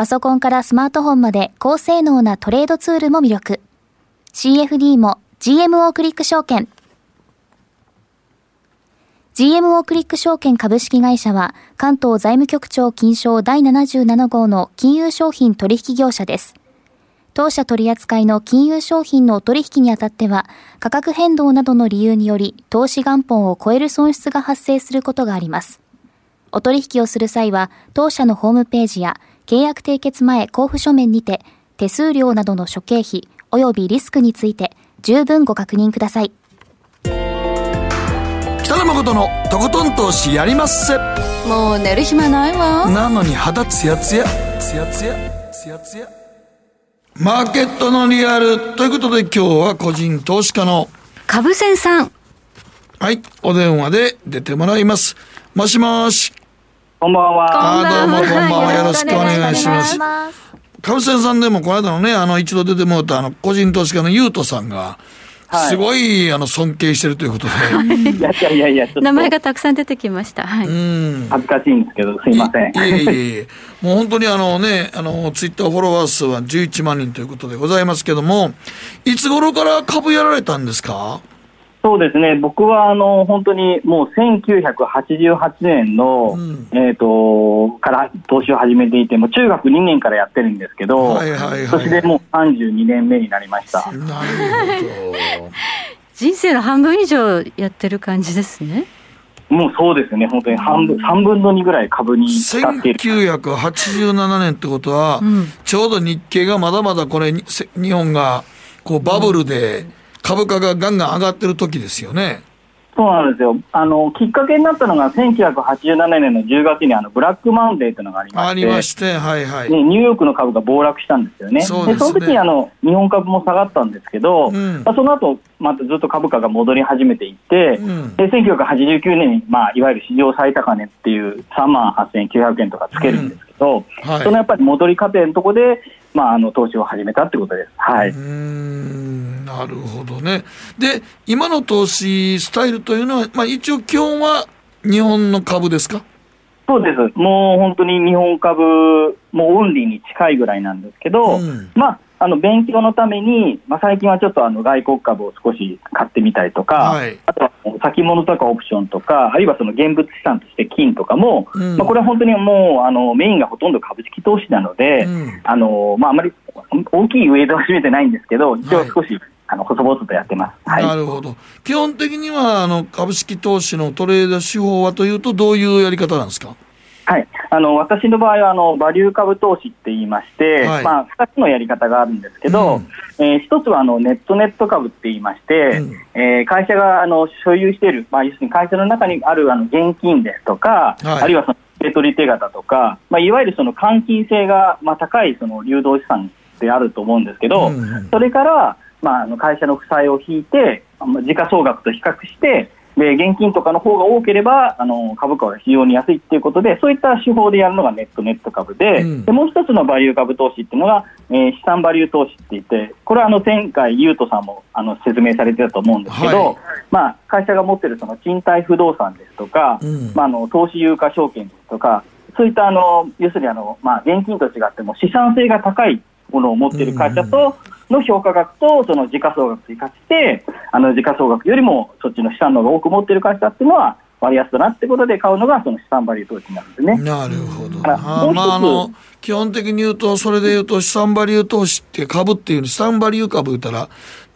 パソコンからスマートフォンまで高性能なトレードツールも魅力。CFD も GMO クリック証券。GMO クリック証券株式会社は関東財務局長金賞第77号の金融商品取引業者です。当社取扱いの金融商品の取引にあたっては価格変動などの理由により投資元本を超える損失が発生することがあります。お取引をする際は、当社のホームページや、契約締結前交付書面にて、手数料などの諸経費及びリスクについて、十分ご確認ください。北野誠のとことん投資やりまっせ。もう寝る暇ないわ。なのに肌ツヤツヤ、ツヤツヤ、ツヤツヤ。マーケットのリアルということで今日は個人投資家の株仙さん。はい、お電話で出てもらいます。もしもし。こんばんは。あどうもこんばんは。よろしくお願いします。株仙さんでもこの間のね、あの一度出てもらったあの個人投資家のゆうとさんが、すごいあの尊敬してるということで。いやいやいやいや、名前がたくさん出てきました。はい。恥ずかしいんですけど、すいません。いえいえいえ。もう本当にあのね、あの、ツイッターフォロワー数は11万人ということでございますけども、いつ頃から株やられたんですか？そうですね、僕はあの本当にもう1988年の、うん、えーと、から投資を始めていて、も中学2年からやってるんですけど、はいはいはい、年でもう32年目になりました。なるほど。人生の半分以上やってる感じですね。もうそうですね、本当に半分、3分の2ぐらい株に使っている。1987年ってことは、うん、ちょうど日経がまだまだこれ、日本がこうバブルで、うん株価がガンガン上がってる時ですよね。そうなんですよ。あの、きっかけになったのが、1987年の10月にあの、ブラックマンデーというのがありまして。ありまして、はいはい。ね、ニューヨークの株が暴落したんですよね。そで、ね、その時にあの、日本株も下がったんですけど、うん、まあ、その後、またずっと株価が戻り始めていって、うん、で1989年に、まあ、いわゆる史上最高値っていう3万8900円とかつけるんですけど、うんはい、そのやっぱり戻り過程のところで、まあ、あの投資を始めたってことです。はい。うんなるほどね。で、今の投資スタイルというのは、まあ、一応基本は日本の株ですか？そうです。もう本当に日本株、もうオンリーに近いぐらいなんですけど、うん、まあ、あの勉強のために、まあ、最近はちょっとあの外国株を少し買ってみたりとか、はい、あとは先物とかオプションとか、あるいはその現物資産として金とかも、うん、まあ、これは本当にもうあのメインがほとんど株式投資なので、うん、あのまあ、あまり大きいウェイトは占めてないんですけど、一応少し、はい、あの細々とやってます、はい、なるほど、基本的にはあの株式投資のトレード手法はというと、どういうやり方なんですか？はい、あの私の場合はあのバリュー株投資って言いまして、はい、まあ、2つのやり方があるんですけど、うん、えー、1つはあのネットネット株って言いまして、うん、えー、会社があの所有している、まあ、要するに会社の中にあるあの現金ですとか、はい、あるいはその手取り手形とか、まあ、いわゆるその換金性が、まあ、高いその流動資産であると思うんですけど、うん、それから、まあ、あの会社の負債を引いて、時価総額と比較して、で現金とかの方が多ければあの株価は非常に安いということでそういった手法でやるのがネットネット株でうん、でもう一つのバリュー株投資っていうのが、えー、資産バリュー投資って言ってこれはあの前回、ユートさんもあの説明されてたと思うんですけど、はい、まあ、会社が持っているその賃貸不動産ですとか、うん、まあ、あの投資有価証券ですとかそういったあの要するにあの、まあ、現金と違っても資産性が高いものを持っている会社と、の評価額とその時価総額と生かして、あの時価総額よりもそっちの資産の方が多く持っている会社っていうのは、割安だなってことで買うのがその資産バリュー投資になるんですね。なるほど。あまあ、あの、基本的に言うと、それで言うと資産バリュー投資って株っていう資産バリュー株言ったら、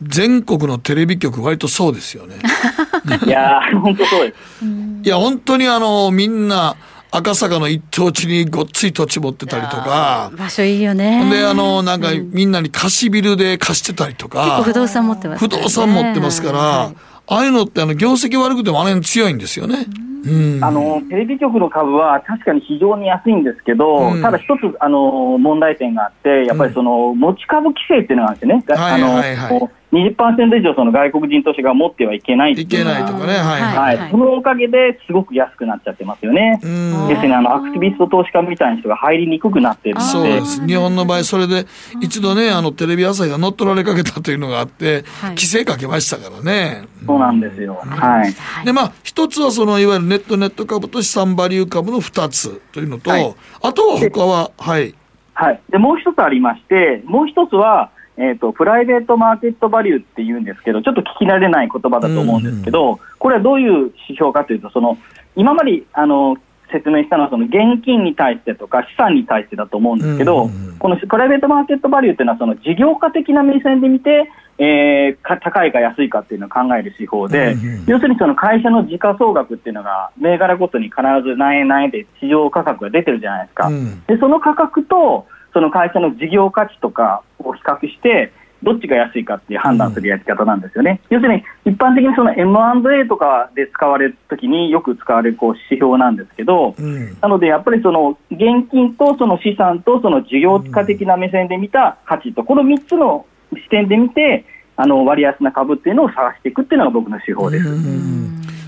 全国のテレビ局割とそうですよね。いや本当そうです。いや、本当にあの、みんな、赤坂の一等地にごっつい土地持ってたりとか。場所いいよね。で、あの、なんか、みんなに貸しビルで貸してたりとか。結構不動産持ってます、ね、不動産持ってますから、はい、ああいうのって、あの、業績悪くてもあれに強いんですよね。うん、あのテレビ局の株は確かに非常に安いんですけど、うん、ただ一つあの問題点があって、やっぱりその持ち株規制っていうのがあるんですよね。はいはいはい、20%以上その外国人投資が持ってはいけないいけないとかね、はい、はい、はい、そのおかげですごく安くなっちゃってますよね。ですね、あのアクティビスト投資家みたいな人が入りにくくなってるそうです。日本の場合、それで一度ね、あのテレビ朝日が乗っ取られかけたというのがあって、規制かけましたからね。そうなんですよ。はい。で、まあ、一つはそのいわゆるネットネット株と資産バリュー株の2つというのと、あとは他は、はい。はい。で、もう一つありまして、もう一つは、えーと、プライベートマーケットバリューっていうんですけど、ちょっと聞き慣れない言葉だと思うんですけど、うんうん、これはどういう指標かというと、その今まであの説明したのはその現金に対してとか資産に対してだと思うんですけど、このプライベートマーケットバリューっていうのはその事業家的な目線で見て、えー、か高いか安いかっていうのを考える手法で、要するにその会社の時価総額っていうのが銘柄ごとに必ず何円何円で市場価格が出てるじゃないですか。でその価格とその会社の事業価値とかを比較してどっちが安いかっていう判断するやり方なんですよね。要するに、一般的にその M&A とかで使われるときによく使われるこう指標なんですけど、うん、なのでやっぱりその現金とその資産とその事業家的な目線で見た価値と、この3つの視点で見て、あの割安な株っていうのを探していくっていうのが僕の手法です。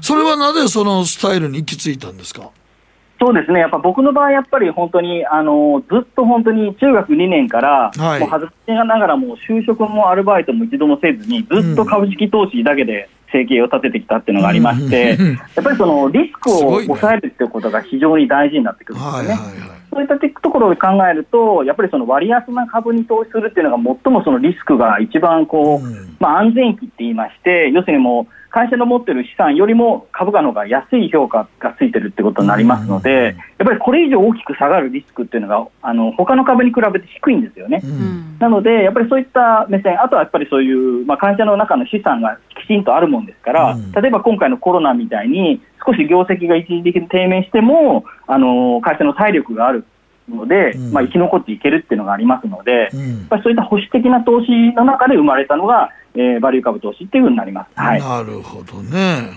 それはなぜそのスタイルに行き着いたんですか？そうですね、やっぱ僕の場合、やっぱり本当にあのずっと本当に中学2年から、はい、もう外しながらも就職もアルバイトも一度もせずに、ずっと株式投資だけで生計を立ててきたっていうのがありまして、やっぱりそのリスクを抑えるっていうことが非常に大事になってくるんですよね。そういったところを考えると、やっぱりその割安な株に投資するっていうのが最もそのリスクが一番こう、まあ、安全期って言いまして、要するにもう会社の持ってる資産よりも株価の方が安い評価がついてるってことになりますので、やっぱりこれ以上大きく下がるリスクっていうのが、あの他の株に比べて低いんですよね。うん、なので、やっぱりそういった目線、あとはやっぱりそういう、まあ、会社の中の資産がきちんとあるもんですから、うん、例えば今回のコロナみたいに、少し業績が一時的に低迷しても、あの会社の体力があるので、うん、まあ、生き残っていけるっていうのがありますので、うん、やっぱりそういった保守的な投資の中で生まれたのが、えー、バリュー株投資っていうふうになります。はい、なるほどね。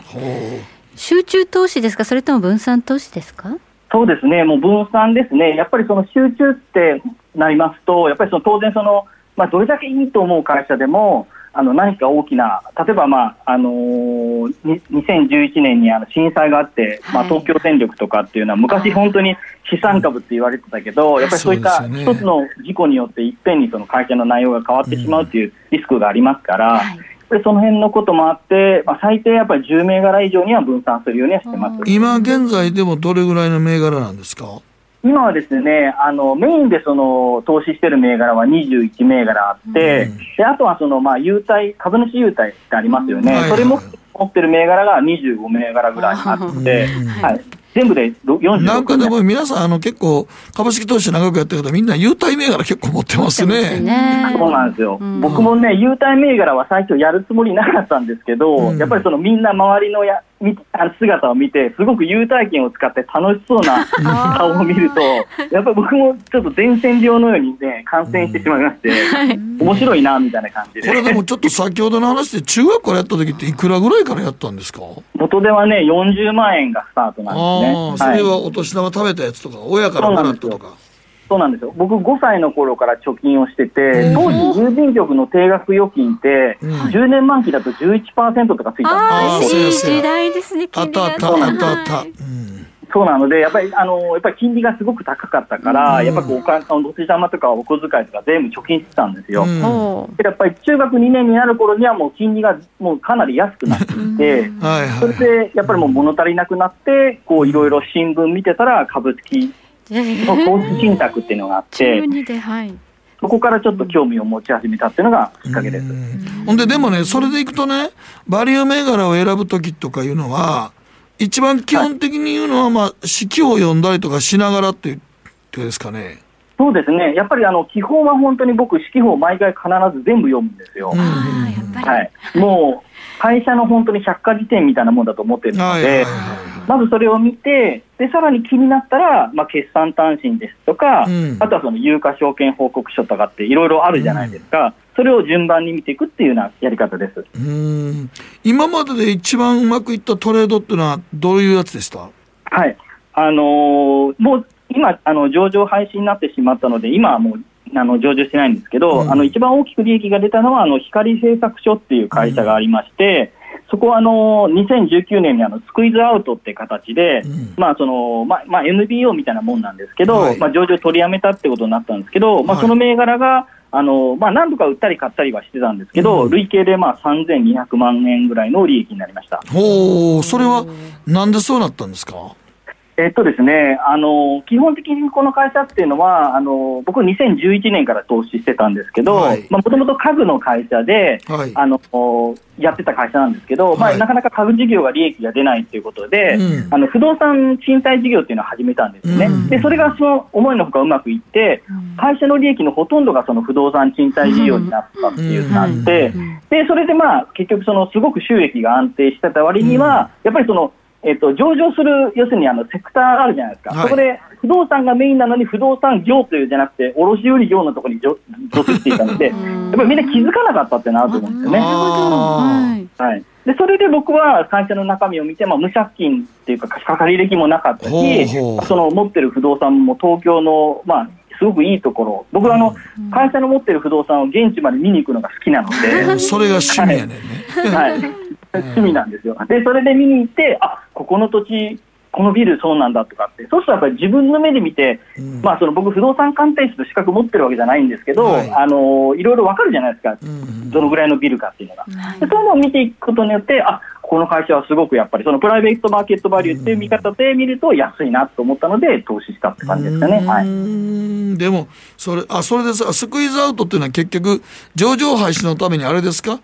集中投資ですか、それとも分散投資ですか？そうですね、もう分散ですね、やっぱりその集中ってなりますと、やっぱりその当然その、まあ、どれだけいいと思う会社でも、あの何か大きな、例えば、まああのー、2011年にあの震災があって、はい、まあ、東京電力とかっていうのは、昔、本当に資産株って言われてたけど、やっぱりそういった一つの事故によって、いっぺんにその会社の内容が変わってしまうというリスクがありますから。はい。でその辺のこともあって、まあ、最低やっぱり10銘柄以上には分散するようにはしてます。今現在でもどれぐらいの銘柄なんですか？今はですね、あのメインでその投資している銘柄は21銘柄あって、うん、であとはそのまあ優待、株主優待ってありますよね、それも持ってる銘柄が25銘柄ぐらいあって、はい、全部で46なんかでも皆さん、あの結構、株式投資長くやってる方、みんな優待銘柄結構持ってますね。ね。そうなんですよ、うん、僕もね、優待銘柄は最初やるつもりなかったんですけど、うん、やっぱりそのみんな周りのや姿を見て、すごく優待券を使って楽しそうな顔を見ると、やっぱり僕もちょっと伝染病のようにね、感染してしまいまして、うん、面白いな、みたいな感じで。これでもちょっと先ほどの話で、中学からやった時っていくらぐらいからやったんですか？元ではね、40万円がスタートなんですね。それはお年玉食べたやつとか、親からもらったとか。そうなんですよ。僕、5歳の頃から貯金をしてて、当時、郵便局の定額預金って、10年満期だと11%とかついたんですよ。い。い時代ですね、あったあったあったあった。そうなので、やっぱり、あの、やっぱり金利がすごく高かったから、うん、やっぱりお金、お年玉とかお小遣いとか全部貯金してたんですよ。うん、でやっぱり中学2年になる頃にはもう金利がもうかなり安くなっていて、それでやっぱりもう物足りなくなって、こういろいろ新聞見てたら株式の投資信託っていうのがあって、はい、そこからちょっと興味を持ち始めたっていうのがきっかけです。ほんで、でもね、それでいくとね、バリュー銘柄を選ぶときとかいうのは、一番基本的に言うのは、まあ、式を読んだりとかしながらっていうことですかね。そうですね、やっぱりあの基本は本当に僕、四季報毎回必ず全部読むんですよ。はい、もう会社の本当に百科事典みたいなもんだと思ってるので、まずそれを見て、でさらに気になったら、まあ、決算単身ですとか、うん、あとはその有価証券報告書とかっていろいろあるじゃないですか、うん、それを順番に見ていくっていうようなやり方です。うん。今までで一番うまくいったトレードっていうのは、どういうやつでした？はい。あのー、もう今、あの上場廃止になってしまったので、今はもうあの上場してないんですけど、うん、あの一番大きく利益が出たのは、あの光製作所っていう会社がありまして、うん、そこはあの2019年にあのスクイズアウトって形で、うん、まあそのまあまあ、NBO みたいなもんなんですけど、はい、まあ、上場取りやめたってことになったんですけど、まあ、その銘柄が、あのまあ、何度か売ったり買ったりはしてたんですけど、累計でまあ3200万円ぐらいの利益になりました。ほそれはなんでそうなったんですか？えっとですね、あの基本的にこの会社っていうのは、あの僕、2011年から投資してたんですけど、もともと家具の会社で、はい、あのやってた会社なんですけど、はい、まあ、なかなか家具事業が利益が出ないということで、うん、あの不動産賃貸事業っていうのを始めたんですね、うん、でそれがその思いのほかうまくいって、会社の利益のほとんどがその不動産賃貸事業になったっていうのがあって、でそれでまあ結局、そのすごく収益が安定してた割には、やっぱりそのえっと、上場する、要するにあのセクターあるじゃないですか、はい、そこで不動産がメインなのに不動産業というじゃなくて、卸売業のところに属していたので、やっぱりみんな気づかなかったってなると思うんですよね。はい、でそれで僕は会社の中身を見て、まあ、無借金っていうか、貸し借り歴もなかったし、その持ってる不動産も東京の、まあ、すごくいいところ、僕はあの、会社の持ってる不動産を現地まで見に行くのが好きなので、それが趣味やねんね。はい、はい趣味なんですよ。で、それで見に行って、あここの土地、このビルそうなんだとかって、そうするとやっぱり自分の目で見て、うん、まあその僕、不動産鑑定士の資格持ってるわけじゃないんですけど、はい、あのいろいろわかるじゃないですか、うん、どのぐらいのビルかっていうのが。でそういうのを見ていくことによって、あこの会社はすごくやっぱりそのプライベートマーケットバリューっていう見方で見ると安いなと思ったので投資したって感じですかね。はい、でもそれあそれです。スクイズアウトっていうのは結局上場廃止のためにあれですか？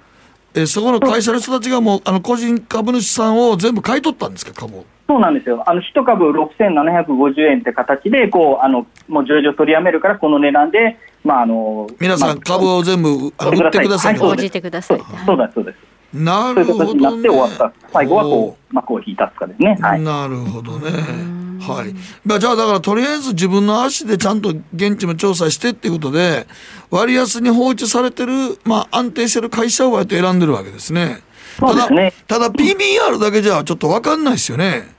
えそこの会社の人たちがもうあの個人株主さんを全部買い取ったんですか、株を？そうなんですよ、あの1株6750円って形でこうあの、もう上場取りやめるから、この値段で、まああの皆さん、株を全部売ってください、はい、てください。そうだそうですなるほど、ね、そういう形になって終わった、最後はこう幕を引いたつかですね。はい、なるほどね。はい。まあ、じゃあ、だから、とりあえず自分の足でちゃんと現地も調査してっていうことで、割安に放置されてる、まあ、安定してる会社を割と選んでるわけですね。そうですね。ただ、ただ PBR だけじゃちょっと分かんないですよね。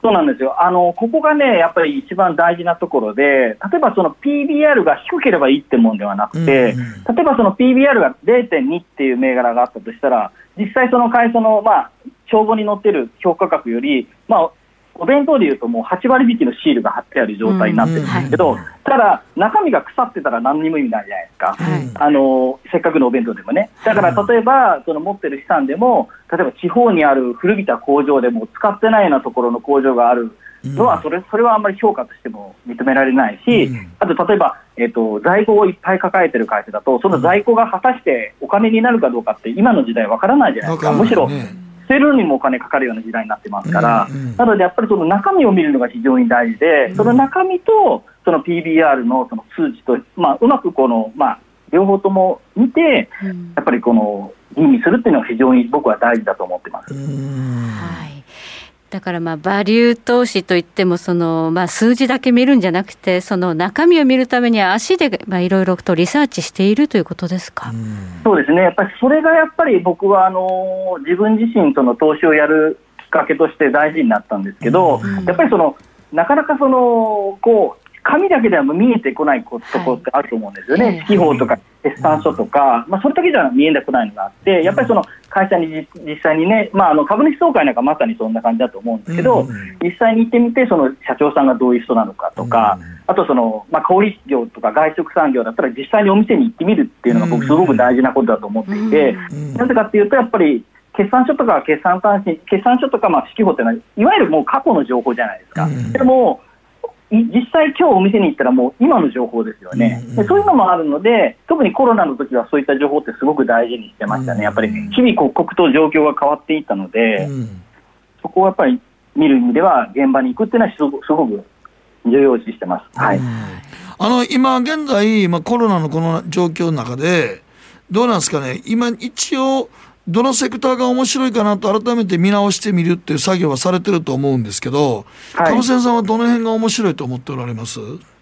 そうなんですよあのここがね、やっぱり一番大事なところで、例えばその PBR が低ければいいってもんではなくて、うんうん、例えばその PBR が0.2っていう銘柄があったとしたら、実際その会社の、まあ、帳簿に載ってる評価額より、まあ、お弁当でいうともう8割引きのシールが貼ってある状態になってるんですけど、ただ、中身が腐ってたら何にも意味ないじゃないですか、はい、あのせっかくのお弁当でもね。だから例えば、その持ってる資産でも、例えば地方にある古びた工場でも使ってないようなところの工場があるのは、それそれはあんまり評価としても認められないし、あと例えば、えーと、在庫をいっぱい抱えてる会社だと、その在庫が果たしてお金になるかどうかって、今の時代わからないじゃないですか。むしろ捨てるにもお金かかるような時代になってますから、うんうん、なのでやっぱりその中身を見るのが非常に大事で、その中身とその PBR のその数値と、まあ、うまくこの、まあ、両方とも見て、やっぱりこの吟味するっていうのは非常に僕は大事だと思ってます。はいだからまあバリュー投資といってもそのまあ数字だけ見るんじゃなくてその中身を見るためには足でまあいろいろとリサーチしているということですか？そうですね。やっぱりそれがやっぱり僕はあの自分自身その投資をやるきっかけとして大事になったんですけど、やっぱりそのなかなかそのこう紙だけでは見えてこないところってあると思うんですよね、はい、指揮法とか決算書とか、まあ、それだけじゃ見えなくないのがあって、やっぱりその会社に実際にね、まあ、あの株主総会なんかまさにそんな感じだと思うんですけど、実際に行ってみて、その社長さんがどういう人なのかとか、あとその、まあ、小売業とか外食産業だったら、実際にお店に行ってみるっていうのが、僕、すごく大事なことだと思っていて、なぜかっていうと、やっぱり、決算書とか決算単身、決算書とかまあ指揮法っていうのは、いわゆるもう過去の情報じゃないですか。でも実際、今日お店に行ったら、もう今の情報ですよね、でそういうのもあるので、特にコロナの時はそういった情報ってすごく大事にしてましたね、やっぱり日々、刻々と状況が変わっていったので、そこをやっぱり見る意味では、現場に行くっていうのはすごすごく重要視してます。はい、あの今現在、まあ、コロナのこの状況の中で、どうなんですかね、今、一応、どのセクターが面白いかなと改めて見直してみるっていう作業はされてると思うんですけど、はい、さんはどの辺が面白いと思っておられます？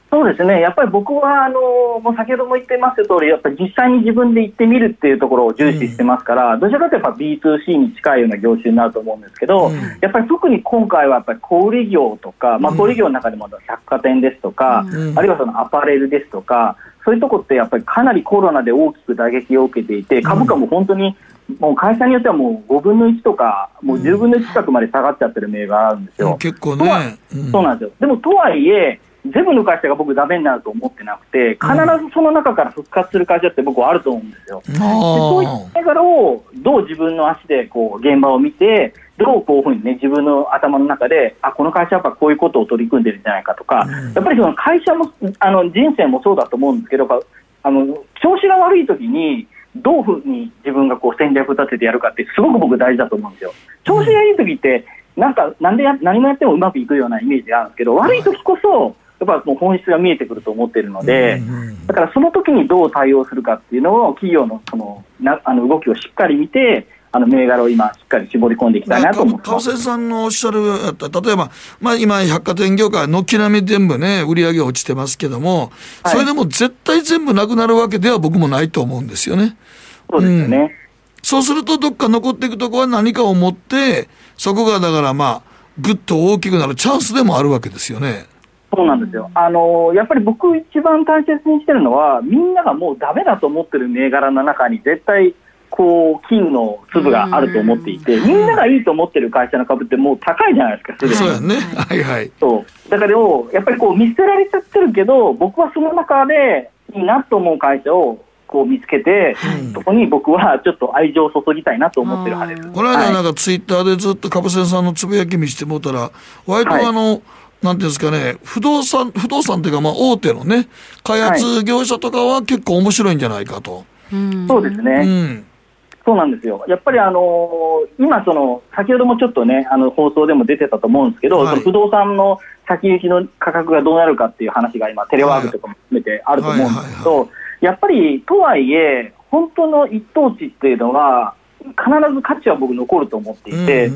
そうですね、やっぱり僕はあのもう先ほども言ってます通り、やっぱり実際に自分で行ってみるっていうところを重視してますから、うん、どちらかというと B2C に近いような業種になると思うんですけど、うん、やっぱり特に今回はやっぱり小売業とか、まあ、小売業の中でも百貨店ですとか、うん、あるいはそのアパレルですとか、そういうとこってやっぱりかなりコロナで大きく打撃を受けていて、株価も本当にもう会社によってはもう5分の1とか、もう10分の1近くまで下がっちゃってる銘柄あるんですよ。うん、結構ね、うん、そうなんですよ。でもとはいえ、全部の会社が僕、ダメになると思ってなくて、必ずその中から復活する会社って僕はあると思うんですよ。でそういった銘柄をどう自分の足でこう現場を見て、どうこういうふうにね、自分の頭の中で、あ、この会社はやっぱこういうことを取り組んでるんじゃないかとか、やっぱりその会社も、あの、人生もそうだと思うんですけど、あの、調子が悪い時に、どういうふうに自分がこう戦略立ててやるかってすごく僕大事だと思うんですよ。調子がいい時って、なんか、なんでや、何もやってもうまくいくようなイメージがあるんですけど、悪い時こそ、やっぱもう本質が見えてくると思っているので、だからその時にどう対応するかっていうのを企業のそのなあの動きをしっかり見て、あの銘柄を今、しっかり絞り込んでいきたいなと思ってます。さんのおっしゃる例えば、まあ、今、百貨店業界、軒並み全部ね、売り上げ落ちてますけども、はい、それでも絶対全部なくなるわけでは僕もないと思うんですよね。そうですよね。うん、そうすると、どっか残っていくとこは何かを持って、そこがだからまあ、ぐっと大きくなるチャンスでもあるわけですよね。そうなんですよ。あのやっぱり僕一番大切にしてるのは、みんながもうダメだと思ってる銘柄の中に絶対こう金の粒があると思っていて、みんながいいと思ってる会社の株ってもう高いじゃないですか。そうやね。はいはい。そう。だからやっぱりこう見捨てられちゃってるけど、僕はその中でいいなと思う会社をこう見つけて、そこに僕はちょっと愛情を注ぎたいなと思ってる派です。この間なんかツイッターでずっと株仙さんのつぶやき見してもうたら、割とあの、はいなんていうんですかね、不動産、不動産っていうか、まあ、大手のね、開発業者とかは結構面白いんじゃないかと。はい、そうですね。うんそうなんですよ。やっぱりあのー、今その、先ほどもちょっとね、あの、放送でも出てたと思うんですけど、はい、その不動産の先行きの価格がどうなるかっていう話が今、テレワークとかも含めてあると思うんですけど、やっぱり、とはいえ、本当の一等地っていうのは、必ず価値は僕残ると思っていて、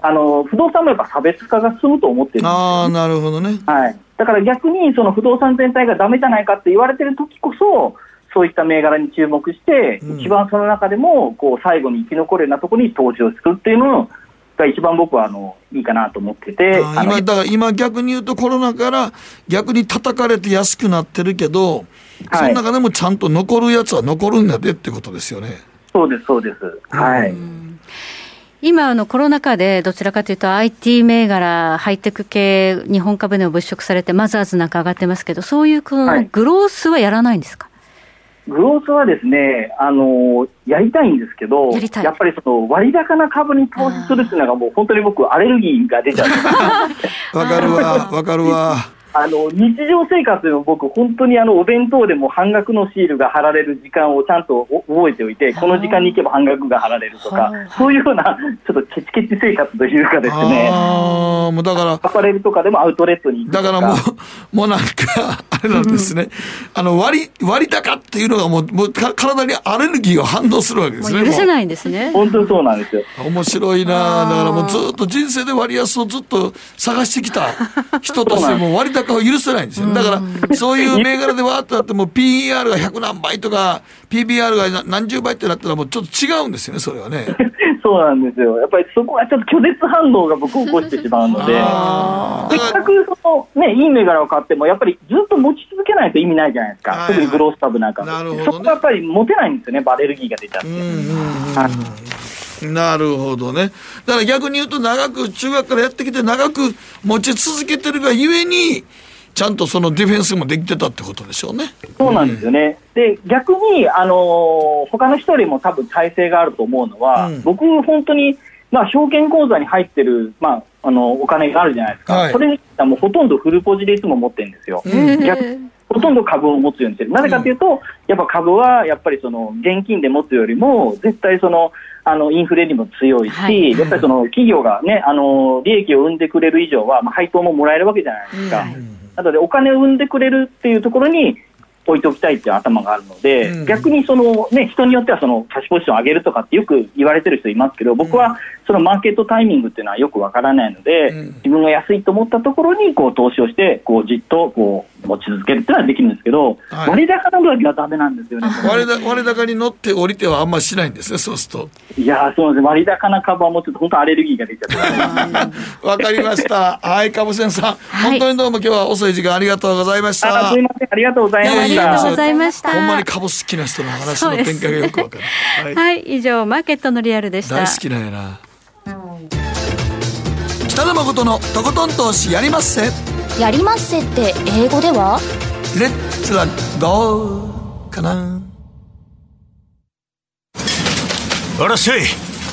あの不動産もやっぱ差別化が進むと思ってるんですよ、あなるほどね、はい、だから逆にその不動産全体がだめじゃないかって言われてる時こそ、そういった銘柄に注目して、うん、一番その中でもこう最後に生き残るようなところに投資をするっていうのが一番僕はあのいいかなと思ってて今だから今逆に言うとコロナから逆に叩かれて安くなってるけど、その中でもちゃんと残るやつは残るんだでってことですよね。そうですそうです。はい、今あのコロナ禍でどちらかというと IT 銘柄ハイテク系日本株の物色されてマザーズなんか上がってますけどそういうこのグロースはやらないんですか、グロースはですね、あのやりたいんですけど、やっぱりその割高な株に投資するっていうのが、もう本当に僕、アレルギーが出ちゃう。わかるわ、わかるわ。あの日常生活でも僕、本当にあのお弁当でも半額のシールが貼られる時間をちゃんと覚えておいて、この時間に行けば半額が貼られるとか、そういうようなちょっとケチケチ生活というかですね、あもうだからアパレルとかでもアウトレットにだからもう、もうなんか、あれなんですね、あの割割高っていうのがもう、もう体にアレルギーが反応するわけですね。許せないんですね。本当にそうなんですよ。面白いなだからもうずっと人生で割安をずっと探してきた人としても割高を許せないんですよ。だから、そういう銘柄でわーっとなっても PER が100何倍とか、PBR が何十倍ってなったらもうちょっと違うんですよね、それはね。そうなんですよ。やっぱりそこはちょっと拒絶反応が僕起こしてしまうので、せっかくその、ね、いい銘柄を買っても、やっぱりずっと持ち続けないと意味ないじゃないですか。特にグロース株なんか。なるほど、ね、そこはやっぱり持てないんですよね、バレルギーが出ちゃって。なるほどね。だから逆に言うと長く中学からやってきて長く持ち続けてるがゆえに、ちゃんとそのディフェンスもできてたってことでしょうね。そうなんですよね。うん、で、逆に、あのー、他の人よりも多分体制があると思うのは、うん、僕、本当に、まあ、証券口座に入ってる、まあ、あの、お金があるじゃないですか。はい、それにもうほとんどフルポジでいつも持ってるんですよ。逆ほとんど株を持つようにしてる。なぜかというと、やっぱ株は、やっぱりその、現金で持つよりも、絶対その、あの、インフレにも強いし、はい、やっぱりその、企業がね、あの、利益を生んでくれる以上は、まあ、配当ももらえるわけじゃないですか。なので、お金を生んでくれるっていうところに、置いておきたいっていう頭があるので、うん、逆にその、ね、人によってはそのキャッシュポジションを上げるとかってよく言われてる人いますけど、僕はそのマーケットタイミングっていうのはよくわからないので、うん、自分が安いと思ったところにこう投資をして、こうじっとこう持ち続けるっていうのはできるんですけど、はい、割高な時はだめなんですよね。割高割高に乗って降りてはあんましないんですね、そうすると。いやそうです割高な株はもうちょっと本当アレルギーが出ちゃって わかりました。はい、株仙さん、はい、本当にどうも今日は遅い時間ありがとうございました。すみません、ありがとうございました。ありがとうございました。ほんまに株好きな人の話の展開がよくわかる。はい、はい、以上マーケットのリアルでした。大好きなんやな。北野誠のとことん投資やりまっせ。やりまっせって英語では？レッツはどうかな。あらっしゃい。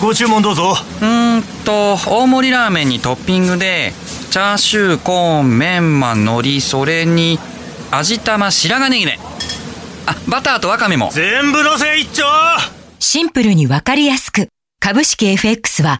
ご注文どうぞ。うんと大盛りラーメンにトッピングでチャーシューコーンメンマ海苔それに味玉白髪ネギね。あバターとワカメも。全部のせ一丁。シンプルにわかりやすく。株式 FX は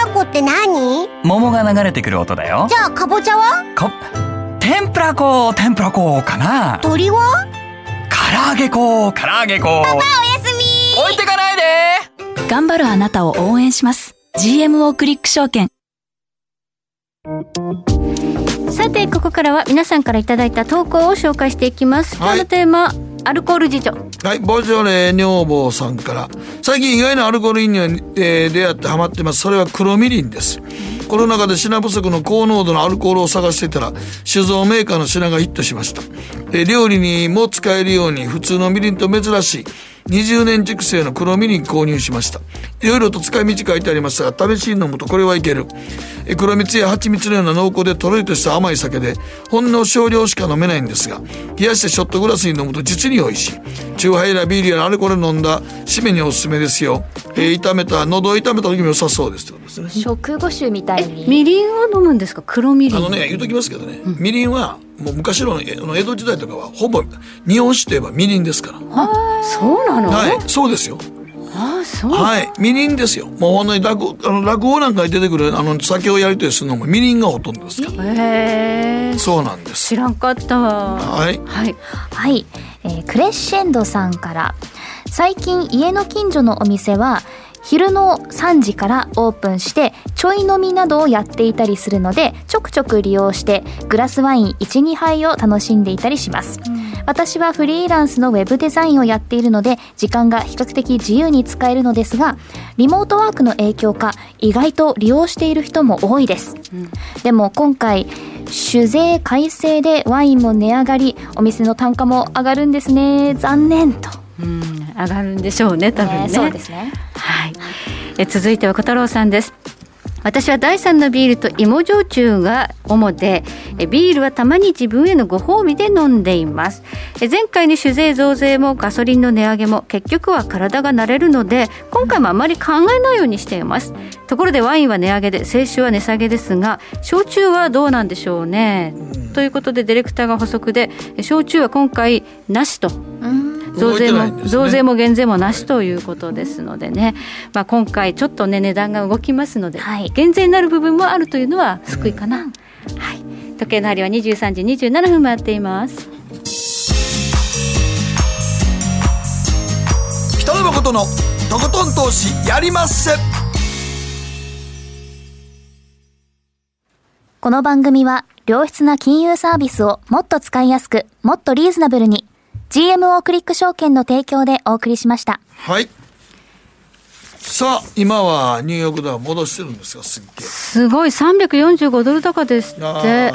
こって何？桃が流れてくる音だよ。じゃあかぼちゃは？こ天ぷら粉天ぷら粉かな。鳥は？唐揚げ粉唐揚げ粉パパおやすみ。置いてかないで。頑張るあなたを応援します。GMO クリック証券。さてここからは皆さんからいただいた投稿を紹介していきます。今日のテーマ、はいアルコール事情はいボジョレ女房さんから。最近意外なアルコール飲料に、えー、出会ってハマってます。それは黒みりんです。コロナ禍で品不足の高濃度のアルコールを探していたら酒造メーカーの品がヒットしました、えー、料理にも使えるように普通のみりんと珍しい20年熟成の黒みりん購入しました。いろいろと使い道書いてありましたが試しに飲むとこれはいける。え黒蜜や蜂蜜のような濃厚でとろりとした甘い酒でほんの少量しか飲めないんですが冷やしてショットグラスに飲むと実に美味しい。チューハイやビールやアルコール飲んだ締めにおすすめですよ、えー、炒めた喉を炒めた時も良さそうです食後酒みたいみりんを飲むんですか？黒みりん。あのね言うときますけどね、うん、みりんはもう昔の江戸時代とかはほぼ日本酒といえばみりんですから。あそうなの？はいそうですよ。あそう。はいみりんですよ。もうほんのに落あの落語なんかに出てくるあの酒をやり取りするのもみりんがほとんどですから。へえ。そうなんです。知らんかった。はい。はい、はい。えー、クレッシェンドさんから。最近家の近所のお店は昼の3時からオープンしてちょい飲みなどをやっていたりするのでちょくちょく利用してグラスワイン12杯を楽しんでいたりします、うん、私はフリーランスのウェブデザインをやっているので時間が比較的自由に使えるのですがリモートワークの影響か意外と利用している人も多いです、うん、でも今回酒税改正でワインも値上がりお店の単価も上がるんですね。残念とうん上がるんでしょうね多分ね、そうですね。はい、え続いては小太郎さんです。私は第3のビールと芋焼酎が主でビールはたまに自分へのご褒美で飲んでいます。前回の酒税増税もガソリンの値上げも結局は体が慣れるので今回もあまり考えないようにしています。ところでワインは値上げで清酒は値下げですが焼酎はどうなんでしょうね。ということでディレクターが補足で焼酎は今回なしと増税も、ね、増税も減税もなしということですのでね、まあ、今回ちょっとね値段が動きますので、はい、減税になる部分もあるというのは救いかな、うん、はい、時計の針は23時27分回っています。北野誠のとことん投資やりまっせ。この番組は良質な金融サービスをもっと使いやすくもっとリーズナブルに GMO クリック証券の提供でお送りしました。はい。さあ今はニューヨークダウ戻してるんですがすっげすごい345ドル高ですって。あはいはい、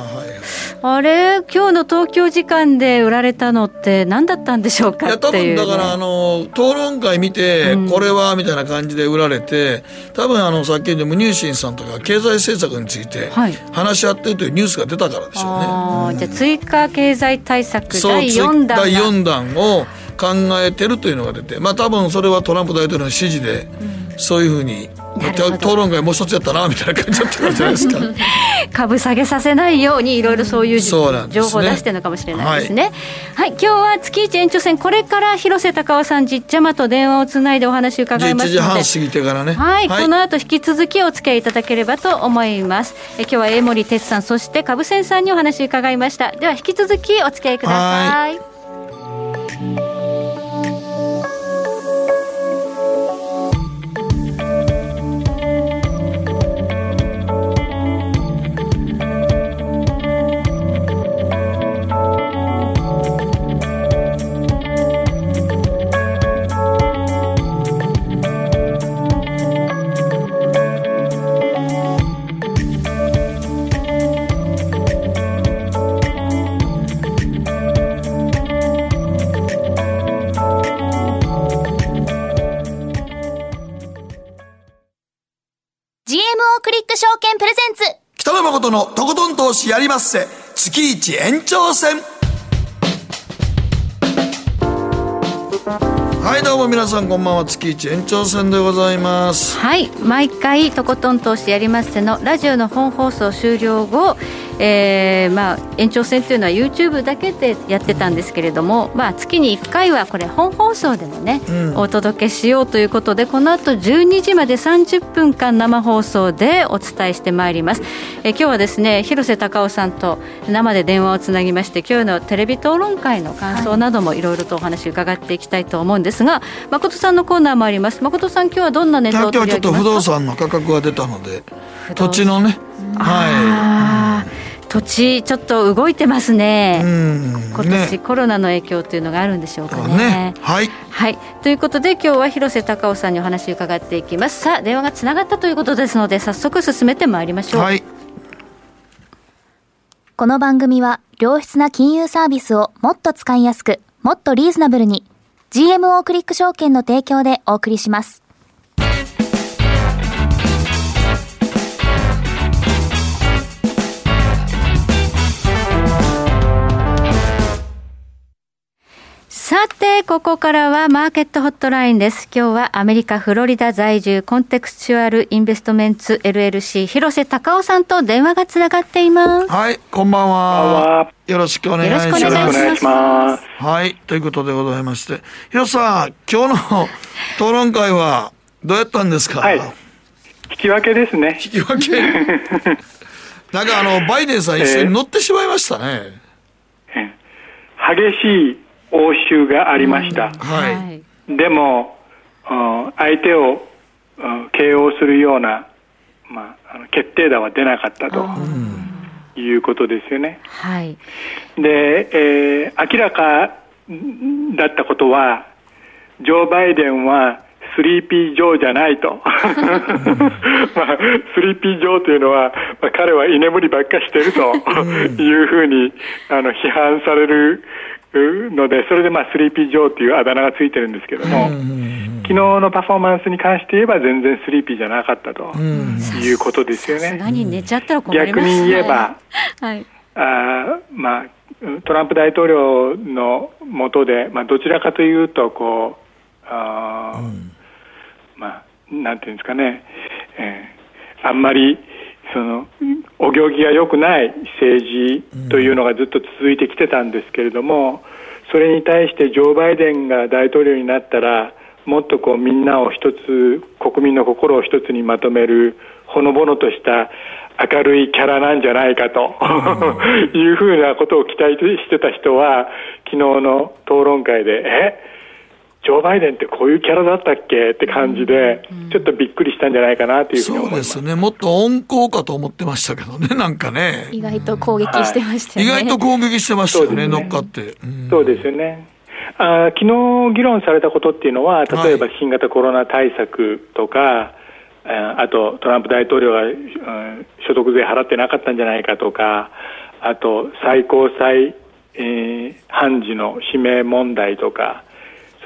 あれ今日の東京時間で売られたのって何だったんでしょうかいや多分だからあの討論会見て、これはみたいな感じで売られて多分あのさっきのムニューシンさんとか経済政策について話し合ってるというニュースが出たからでしょうね、はい、じゃあ追加経済対策第4弾第4弾を考えてるというのが出てまあ多分それはトランプ大統領の指示で、そういうふうに討論会もう一つやったなみたいな感じだったじゃないですか。株下げさせないようにいろいろそういう情報を出してるのかもしれないですね、はい、はい、今日は月一延長戦これから広瀬隆夫さんじっちゃまと電話をつないでお話伺いますので。1時半過ぎてからね。はい、はい、この後引き続きお付き合いいただければと思います。え今日は江森哲さんそして株仙さんにお話伺いました。では引き続きお付き合いください北野誠のとことん投資やりまっせ。月一延長戦。はいどうも皆さんこんばんは。月一延長戦でございます。はい毎回とことん投資やりまっせのラジオの本放送終了後えーまあ、延長戦というのは YouTube だけでやってたんですけれども、まあ、月に1回はこれ本放送でもね、うん、お届けしようということでこの後12時まで30分間生放送でお伝えしてまいります、え今日はですね広瀬隆夫さんと生で電話をつなぎまして今日のテレビ討論会の感想などもい。ろいろとお話伺っていきたいと思うんですが、誠さんのコーナーもあります。誠さん今日はどんなネタを取り上げますか？今日はちょっと不動産の価格が出たので土地のねはい。土地ちょっと動いてますね、今年、ね、コロナの影響というのがあるんでしょうかね。ね。はい、はい、ということで今日は広瀬隆夫さんにお話を伺っていきます。さあ電話がつながったということですので早速進めてまいりましょう、はい、この番組は良質な金融サービスをもっと使いやすくもっとリーズナブルに GMO クリック証券の提供でお送りしますさて、ここからはマーケットホットラインです。今日はアメリカ・フロリダ在住コンテクスチュアルインベストメンツ LLC 広瀬隆夫さんと電話がつながっています。はい、こんばんは。よろしくお願いします。よろしくお願いします。はい、ということでございまして、広瀬さん、今日の 討論会はどうやったんですか？はい、引き分けですね。引き分け？なんかあのバイデンさん一緒に乗ってしまいましたね。えー、激しい応酬がありました、はい、でも相手を KO するような、まあ、あの決定打は出なかったということですよね。はい、で、えー、明らかだったことはジョー・バイデンは Sleepy Joe じゃないと、まあ、 Sleepy Joe というのは、まあ、彼は居眠りばっかしてるというふうにあの批判されるので、それでまあ、 Sleepy Joe というあだ名がついてるんですけども、昨日のパフォーマンスに関して言えば、全然スリーピーじゃなかったということですよね。逆に言えば、はい、あまあ、トランプ大統領の下で、まあ、どちらかというとこうあ、うん、まあ、なんていうんですかね、えー、あんまりそのお行儀が良くない政治というのがずっと続いてきてたんですけれども、それに対してジョー・バイデンが大統領になったらもっとこうみんなを一つ国民の心を一つにまとめるほのぼのとした明るいキャラなんじゃないかと いうふうなことを期待してた人は昨日の討論会でえ？ジョー・バイデンってこういうキャラだったっけって感じで、ちょっとびっくりしたんじゃないかなというふうに思います。そうですね。もっと温厚かと思ってましたけどね、なんかね。意外と攻撃してましたね。はい、意外と攻撃してましたよね、ね乗っかって。そうですよね。あ昨日議論されたことっていうのは、例えば新型コロナ対策とか、はい、あとトランプ大統領が、うん、所得税払ってなかったんじゃないかとか、あと最高裁、えー、判事の指名問題とか、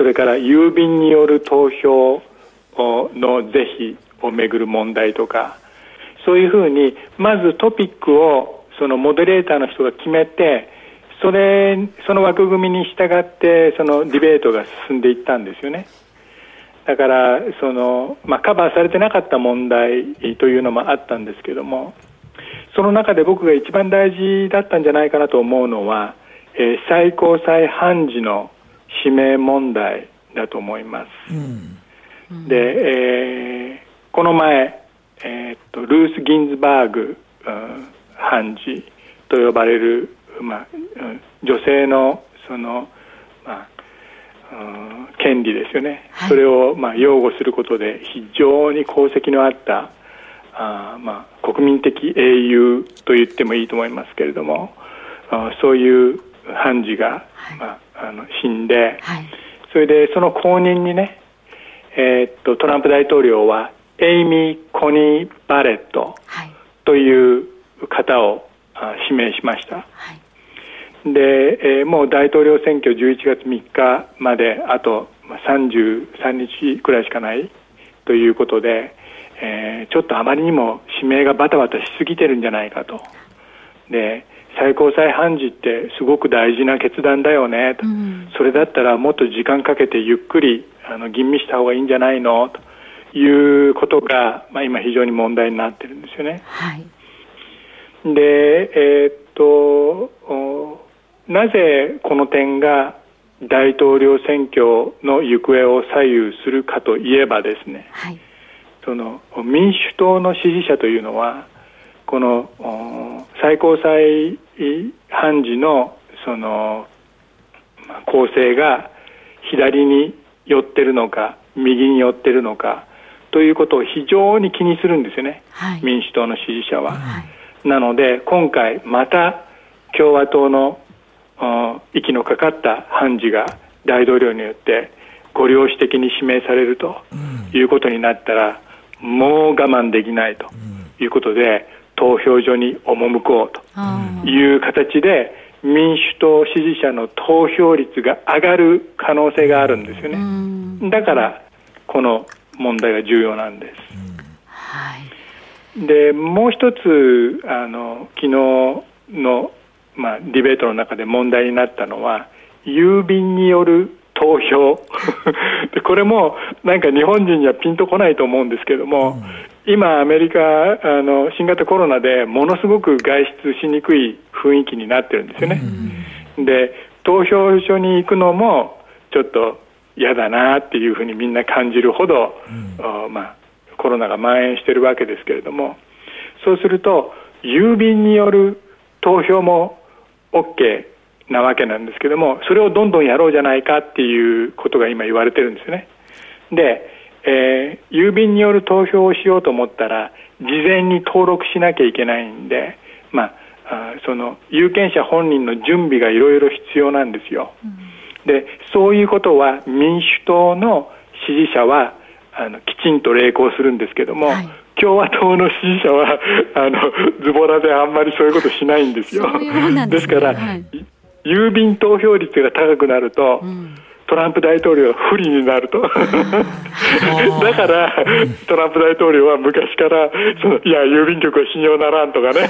それから郵便による投票の是非をめぐる問題とかそういうふうにまずトピックをそのモデレーターの人が決めてそれその枠組みに従ってそのディベートが進んでいったんですよね。だからその、まあ、カバーされてなかった問題というのもあったんですけどもその中で僕が一番大事だったんじゃないかなと思うのは、えー、最高裁判事の指名問題だと思います。うん、で、えー、この前、えー、っとルース・ギンズバーグ、うん、判事と呼ばれる、まあ、女性のその、まあ、権利ですよね、はい、それを、まあ、擁護することで非常に功績のあったあ、まあ、国民的英雄と言ってもいいと思いますけれどもあそういう判事が、はい、まああの死んで、はい、それでその後任にね、えー、っとトランプ大統領はエイミー・コニー・バレットという方を指名しました、はい、で、えー、もう大統領選挙11月3日まであと33日くらいしかないということで、えー、ちょっとあまりにも指名がバタバタしすぎてるんじゃないかと。で最高裁判事ってすごく大事な決断だよね。と、うん、それだったらもっと時間かけてゆっくりあの吟味した方がいいんじゃないの？と。いうことが、まあ、今非常に問題になってるんですよね。はい、で、えー、っとなぜこの点が大統領選挙の行方を左右するかといえばですね、はい、その民主党の支持者というのはこの最高裁判事のその構成が左に寄ってるのか右に寄ってるのかということを非常に気にするんですよね、はい、民主党の支持者は。はい、なので今回また共和党の息のかかった判事が大統領によってご領主的に指名されるということになったら、もう我慢できないということで、投票所に赴こうという形で民主党支持者の投票率が上がる可能性があるんですよね。だからこの問題が重要なんです。はい、でもう一つあの昨日の、まあ、ディベートの中で問題になったのは郵便による投票。でこれもなんか日本人にはピンとこないと思うんですけども、今、アメリカあの新型コロナでものすごく外出しにくい雰囲気になってるんですよね。で投票所に行くのもちょっと嫌だなっていうふうにみんな感じるほど、うん、まあ、コロナが蔓延してるわけですけれどもそうすると郵便による投票も OK なわけなんですけどもそれをどんどんやろうじゃないかっていうことが今言われてるんですよね。でえー、郵便による投票をしようと思ったら事前に登録しなきゃいけないんで、まあ、あその有権者本人の準備がいろいろ必要なんですよ、うん、でそういうことは民主党の支持者はあのきちんと励行するんですけども、はい、共和党の支持者はあのズボラであんまりそういうことしないんですよ。ですから、はい、郵便投票率が高くなると、うんトランプ大統領は不利になると。だからトランプ大統領は昔からそのいや郵便局は信用ならんとかね。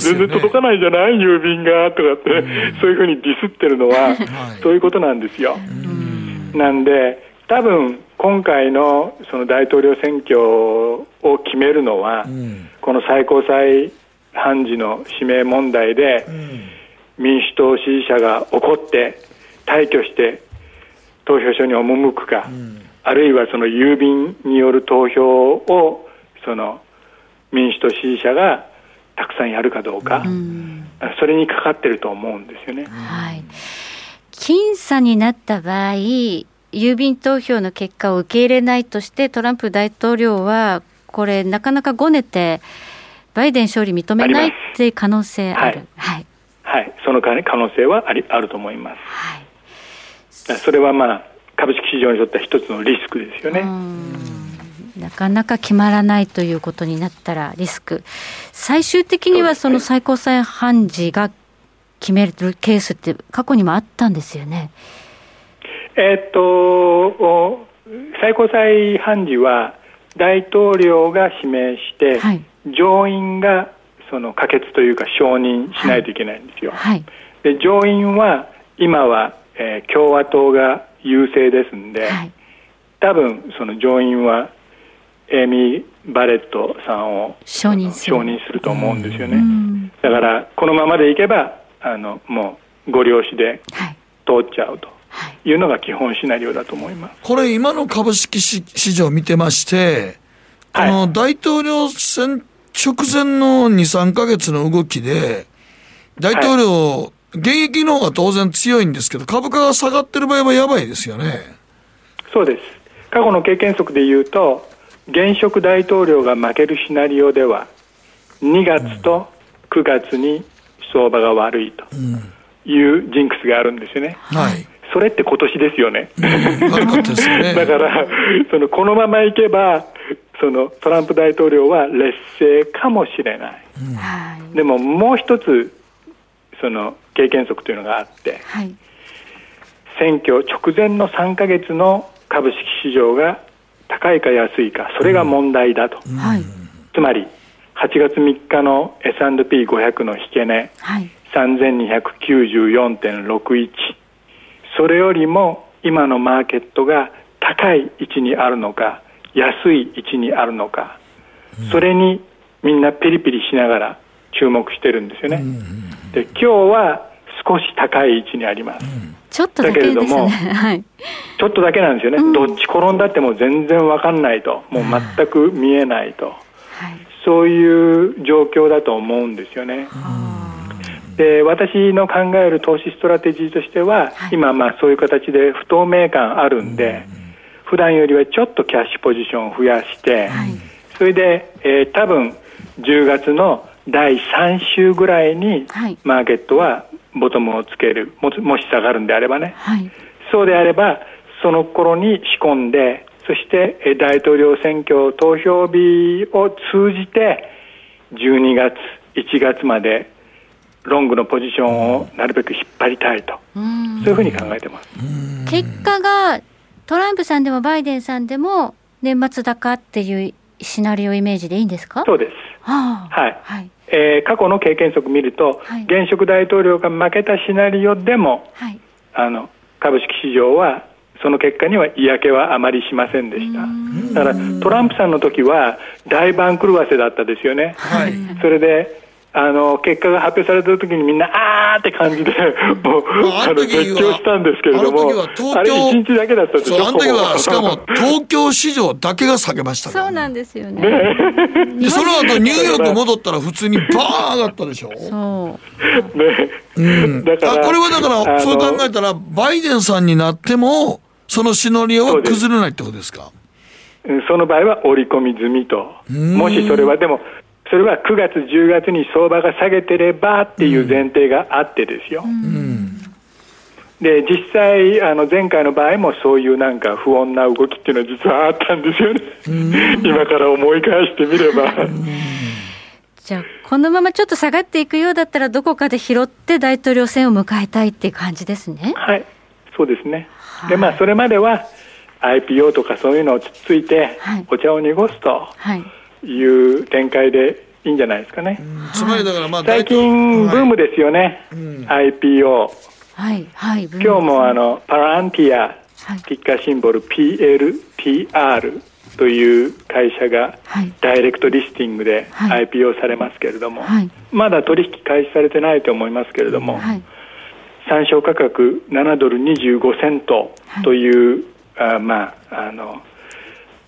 全然届かないじゃない？郵便がとかって、そういうふうにディスってるのは、そういうことなんですよ。なんで多分今回のその大統領選挙を決めるのは、この最高裁判事の指名問題で、民主党支持者が怒って退去して投票所に赴くか、うん、あるいはその郵便による投票をその民主党支持者がたくさんやるかどうか、うん、それにかかってると思うんですよね。はい、僅差になった場合郵便投票の結果を受け入れないとしてトランプ大統領はこれなかなかごねてバイデン勝利認めないっていう可能性ある。はい、はい、はい、その可能性はありあると思います。はいそれはまあ株式市場にとっては一つのリスクですよね。なかなか決まらないということになったらリスク。最終的にはその最高裁判事が決めるケースって過去にもあったんですよね。えっと、最高裁判事は大統領が指名して、はい、上院がその可決というか承認しないといけないんですよ。はい、で上院は今はえー、共和党が優勢ですんで、はい、多分その上院はエイミー・バレットさんを承認すると思うんですよね。だからこのままでいけばあのもうゴリ押しで通っちゃうと。いうのが基本シナリオだと思います。これ今の株式市場を見てまして、この大統領選直前の2、3か月の動きで、大統領現役の方が当然強いんですけど、株価が下がってる場合はやばいですよね。そうです。過去の経験則でいうと、現職大統領が負けるシナリオでは、2月と9月に相場が悪いというジンクスがあるんですよね。はい。それって今年ですよね。悪かったですよね。だから、そのこのままいけば、そのトランプ大統領は劣勢かもしれない。うん、でももう一つその経験則というのがあって、はい、選挙直前の3か月の株式市場が高いか安いかそれが問題だと、うん。つまり8月3日の S&P500 の引け値、はい、3294.61それよりも今のマーケットが高い位置にあるのか安い位置にあるのか、うん、それにみんなピリピリしながら注目してるんですよね、うん、で今日は少し高い位置にあります、うん、ちょっとだけれども、はい、ちょっとだけなんですよね、どっち転んだっても全然わかんないと。もう全く見えないと、はい、そういう状況だと思うんですよね。で私の考える投資ストラテジーとしては、はい、今、まあ、そういう形で不透明感あるんで、うん、普段よりはちょっとキャッシュポジションを増やして、はい、それで、えー、多分10月の第3週ぐらいに、マーケットはボトムをつけるももし下がるんであればね、はい、そうであればその頃に仕込んでそして大統領選挙投票日を通じて12月1月までロングのポジションをなるべく引っ張りたいと、そういうふうに考えてます。結果がトランプさんでもバイデンさんでも年末高っていうシナリオイメージでいいんですか？そうです、はあ、はい、はい、えー、過去の経験則見ると、はい、現職大統領が負けたシナリオでも、はい、あの株式市場はその結果には嫌気はあまりしませんでした。だからトランプさんの時は大番狂わせだったですよね、はい、それであの結果が発表された時にみんなあーって感じでもうあの絶叫したんですけれどもあれ1日だけだったんですよあの時はしかも東京市場だけが下げましたそうなんですよね。でその後ニューヨーク戻ったら普通にバーン上がったでしょ？そう。ね、う。ん、だからこれはだからそう考えたらバイデンさんになってもそのシナリオは崩れないってことですか？その場合は織り込み済みと。もしそれはでもそれは9月、10月に相場が下げてればっていう前提があってですよ。で実際あの前回の場合もそういうなんか不穏な動きっていうのは実はあったんですよね、今から思い返してみれば。じゃあこのままちょっと下がっていくようだったらどこかで拾って大統領選を迎えたいっていう感じですね。はい。そうですね、はい、でまあそれまでは IPO とかそういうのをつっついてお茶を濁すと。はいいう展開でいいんじゃないですかね。つまりだからまあ最近ブームですよね、はい、IPO。はいはい、今日もあのパランティア、ティッカーシンボル PLTR という会社がダイレクトリスティングで IPO されますけれども、はい、まだ取引開始されてないと思いますけれども、はい、参照価格7ドル25セントという、はい、あまああの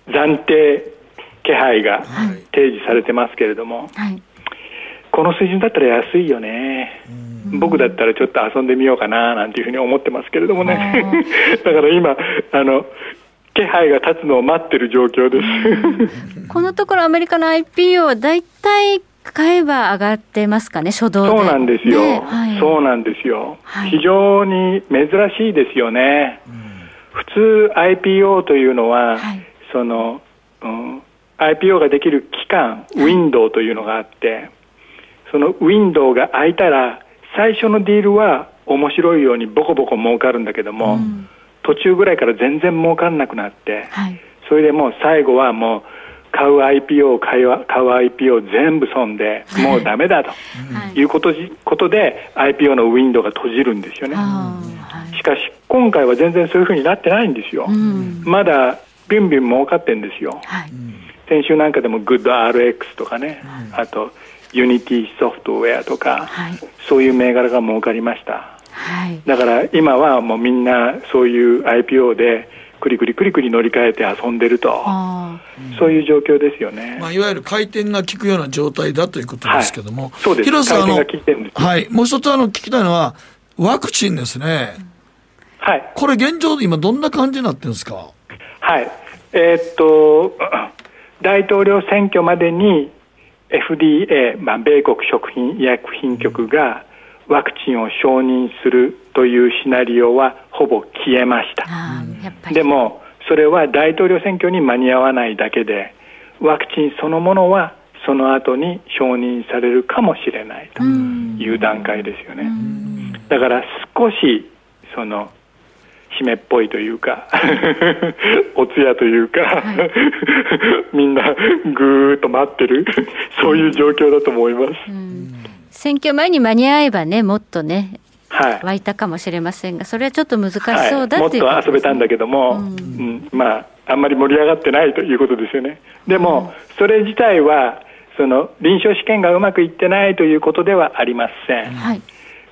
暫定気配が提示されてますけれども、はい、この水準だったら安いよね、僕だったらちょっと遊んでみようかななんていうふうに思ってますけれどもね、だから今あの、気配が立つのを待ってる状況です。このところ、アメリカの IPO は大体買えば上がってますかね、初動そうなんですよ、ねはい、そうなんですよ、はい、非常に珍しいですよね。普通 IPO というのは、はい、その、うん、IPO ができる期間、ウィンドウというのがあって、そのウィンドウが空いたら、最初のディールは面白いようにボコボコ儲かるんだけども、うん、途中ぐらいから全然儲からなくなって、はい、それでもう最後はもう、買う IPO 買う買う IPO 全部損でもうダメだとい。うこと,、ことで IPO のウィンドウが閉じるんですよね、しかし今回は全然そういうふうになってないんですよ、うん、まだビンビン儲かってんですよ、はい、先週なんかでも GoodRX とかね、うん、あとユニティソフトウェアとか、はい、そういう銘柄が儲かりました、はい、だから今はもうみんなそういう IPO でくりくりくりくり乗り換えて遊んでると、そういう状況ですよね、まあ、いわゆる回転が効くような状態だということですけども、はい、そうです。広瀬さんはい、もう一つあの聞きたいのは、ワクチンですね、はい、これ、現状、今、どんな感じになってるんですか？はい。えー、っと大統領選挙までに FDA、まあ、米国食品医薬品局がワクチンを承認するというシナリオはほぼ消えました。でもそれは大統領選挙に間に合わないだけでワクチンそのものはその後に承認されるかもしれないという段階ですよね。だから少しその締めっぽいというか お通夜というか、はい、みんなぐーっと待ってるそういう状況だと思います、うん、選挙前に間に合えばねもっとねはい、湧いたかもしれませんが、それはちょっと難しそうだ、はい、もっと遊べたんだけども、うん、うん、まあ、あんまり盛り上がってないということですよね。でも、それ自体は、その臨床試験がうまくいってないということではありません。はい、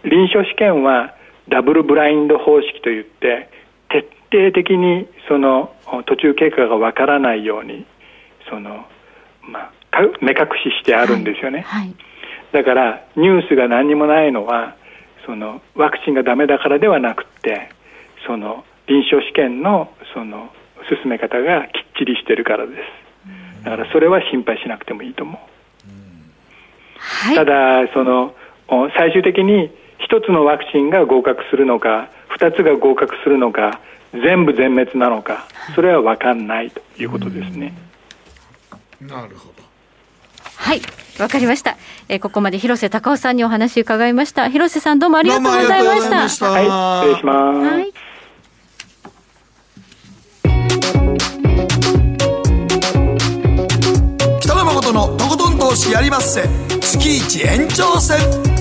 臨床試験はダブルブラインド方式といって徹底的にその途中経過がわからないようにその、まあ、目隠ししてあるんですよね、はい。はい、だからニュースが何にもないのはそのワクチンがダメだからではなくてその臨床試験のその進め方がきっちりしてるからです。だからそれは心配しなくてもいいと思う、はい、ただその最終的に一つのワクチンが合格するのか二つが合格するのか全部全滅なのかそれは分かんないということですね。なるほどはい。わかりました、えー、ここまで広瀬隆夫さんにお話伺いました。広瀬さんどうもありがとうございました。はい失礼します、はい。北野誠のとことん投資やりまっせ。月一延長戦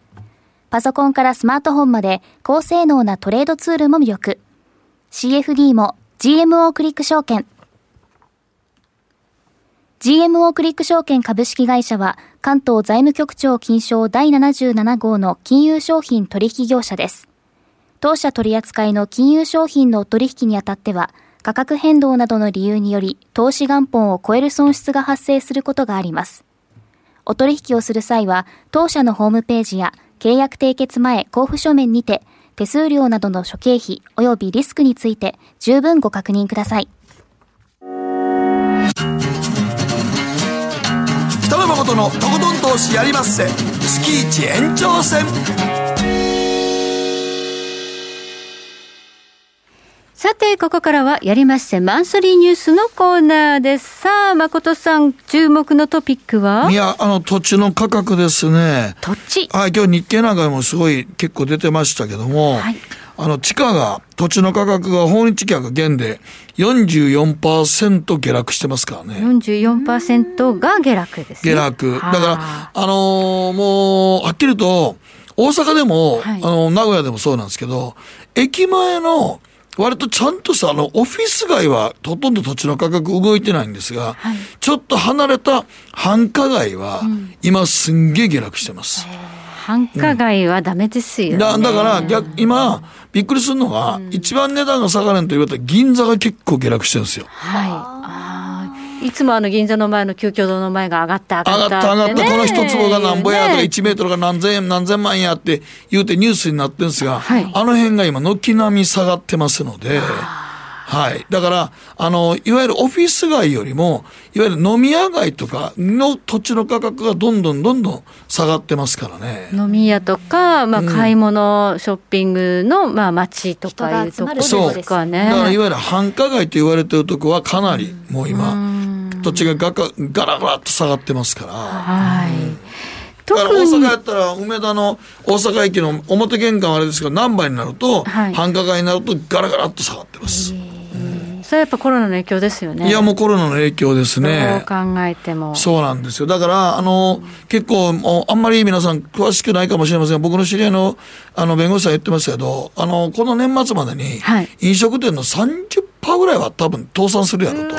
パソコンからスマートフォンまで高性能なトレードツールも魅力。CFD も GMO クリック証券。GMO クリック証券株式会社は関東財務局長金賞第77号の金融商品取引業者です。当社取扱いの金融商品の取引にあたっては価格変動などの理由により投資元本を超える損失が発生することがあります。お取引をする際は当社のホームページや契約締結前交付書面にて、手数料などの諸経費及びリスクについて十分ご確認ください。北野誠のとことん投資やりまっせ。月一延長戦。さて、ここからはやりませマンスリーニュースのコーナーです。さあ、誠さん、注目のトピックは？いや、あの、土地の価格ですね。土地はい、今日日経なんかもすごい結構出てましたけども、はい、あの、地価が、土地の価格が訪日客減で44%下落してますからね。44%が下落ですね。下落。だから、あのー、もう、はっきりと、大阪でも、はい、あの、名古屋でもそうなんですけど、駅前の、割とちゃんとさ、あの、オフィス街はほとんど土地の価格動いてないんですが、はい、ちょっと離れた繁華街は、今すんげえ下落してます。繁華街はダメですよね。うん、だだから逆、今、びっくりするのが、うん、一番値段が下がるんと言われたら銀座が結構下落してるんですよ。はい。いつもあの銀座の前の旧居堂の前が上がった上がった、上がった上がった、この一坪が何ぼやとか1メートルが何千円何千万やって言うてニュースになってるんですが、はい、あの辺が今軒並み下がってますので。はい。だから、あの、いわゆるオフィス街よりも、いわゆる飲み屋街とかの土地の価格がどんどんどんどん下がってますからね。飲み屋とか、まあ、買い物、うん、ショッピングの、まあ、街とかいうところですかね。だからいわゆる繁華街と言われてるとこはかなり、もう今、土地がガガガラガラっと下がってますから。はい。だから大阪やったら梅田の大阪駅の表玄関はあれですけど何倍になると、はい、繁華街になるとガラガラっと下がってます。それはやっぱコロナの影響ですよね。いや、もうコロナの影響ですね。どう考えても。そうなんですよ。だから、あの、結構、あんまり皆さん詳しくないかもしれませんが、僕の知り合いの、あの、弁護士さん言ってますけど、あの、この年末までに、飲食店の30%ぐらいは多分倒産するやろと。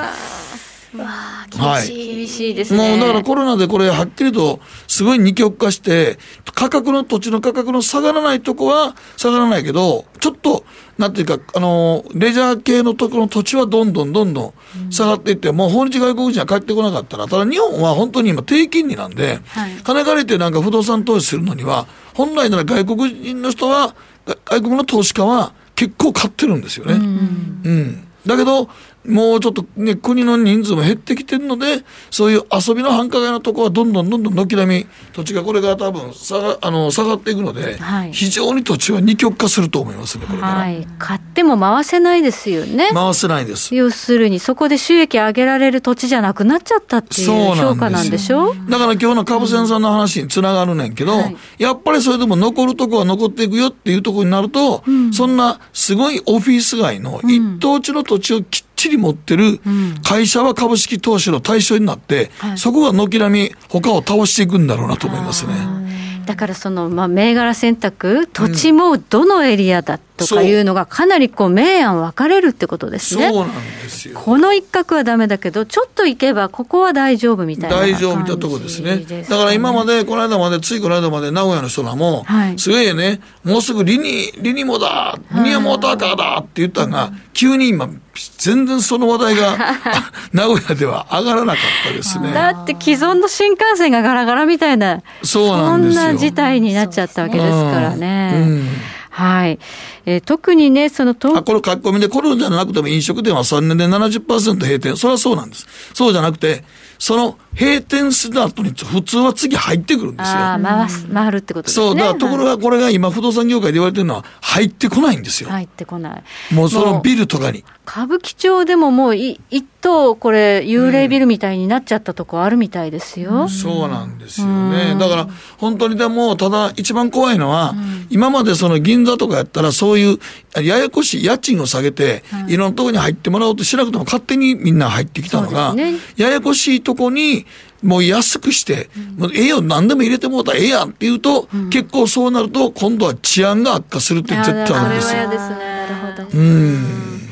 わ厳しい、厳しいですね。もうだからコロナでこれはっきりとすごい二極化して、価格の土地の価格の下がらないとこは下がらないけど、ちょっと、なんていうか、あの、レジャー系のところの土地はどんどんどんどん下がっていって、うん、もう訪日外国人は帰ってこなかったら、ただ日本は本当に今低金利なんで、はい、金借りてなんか不動産投資するのには、本来なら外国人の人は、外国の投資家は結構買ってるんですよね。うん、うん、だけど、もうちょっとね、国の人数も減ってきてるので、そういう遊びの繁華街のとこはどんどんどんどん軒並み、土地がこれが多分下があの下がっていくので、はい、非常に土地は二極化すると思いますね、これから。はい、買っても回せないですよね。回せないです。要するに、そこで収益上げられる土地じゃなくなっちゃったっていう評価なんでしょ？だから今日の株船さんの話につながるねんけど、はい、やっぱりそれでも残るとこは残っていくよっていうところになると、うん、そんなすごいオフィス街の一等地の土地をきっちり持ってる会社は株式投資の対象になって、うん、そこが軒並み他を倒していくんだろうなと思いますね。だからその、まあ、銘柄選択、土地もどのエリアだとかいうのが、かなりこう明暗分かれるってことですね。そうなんですよ。この一角はだめだけど、ちょっと行けば、ここは大丈夫みたいな大丈夫みたいなとこですね。だから今まで、この間まで、ついこの間まで、名古屋の人らも、はい、すごいね、もうすぐリニ、リニモだ、リニアモーターカーだって言ったのが、急に今、全然その話題が 名古屋では上がらなかったですね。だって既存の新幹線がガラガラみたいな、そうなんですよ事態になっちゃったわけですからね。うんはい。えー、特にね、その東あ、これ書き込みでコロナじゃなくても飲食店は3年で70%閉店。それはそうなんです。そうじゃなくて、その閉店した後に普通は次入ってくるんですよ。あ回す、回るってことですね。そう、だからところがこれが今不動産業界で言われてるのは入ってこないんですよ。入ってこない。もうそのビルとかに。歌舞伎町でももう一棟これ幽霊ビルみたいになっちゃったとこあるみたいですよ。うん、そうなんですよね。だから本当にでもただ一番怖いのは、うん、今までその銀座とかやったらそういうややこしい家賃を下げて、いろんなところに入ってもらおうとしなくても勝手にみんな入ってきたのが、ね、ややこしいとこにもう安くして、もうええよ、何でも入れてもうたらええやんって言うと、うん、結構そうなると、今度は治安が悪化するって絶対あるんですよ。ですね。なるほど。うん。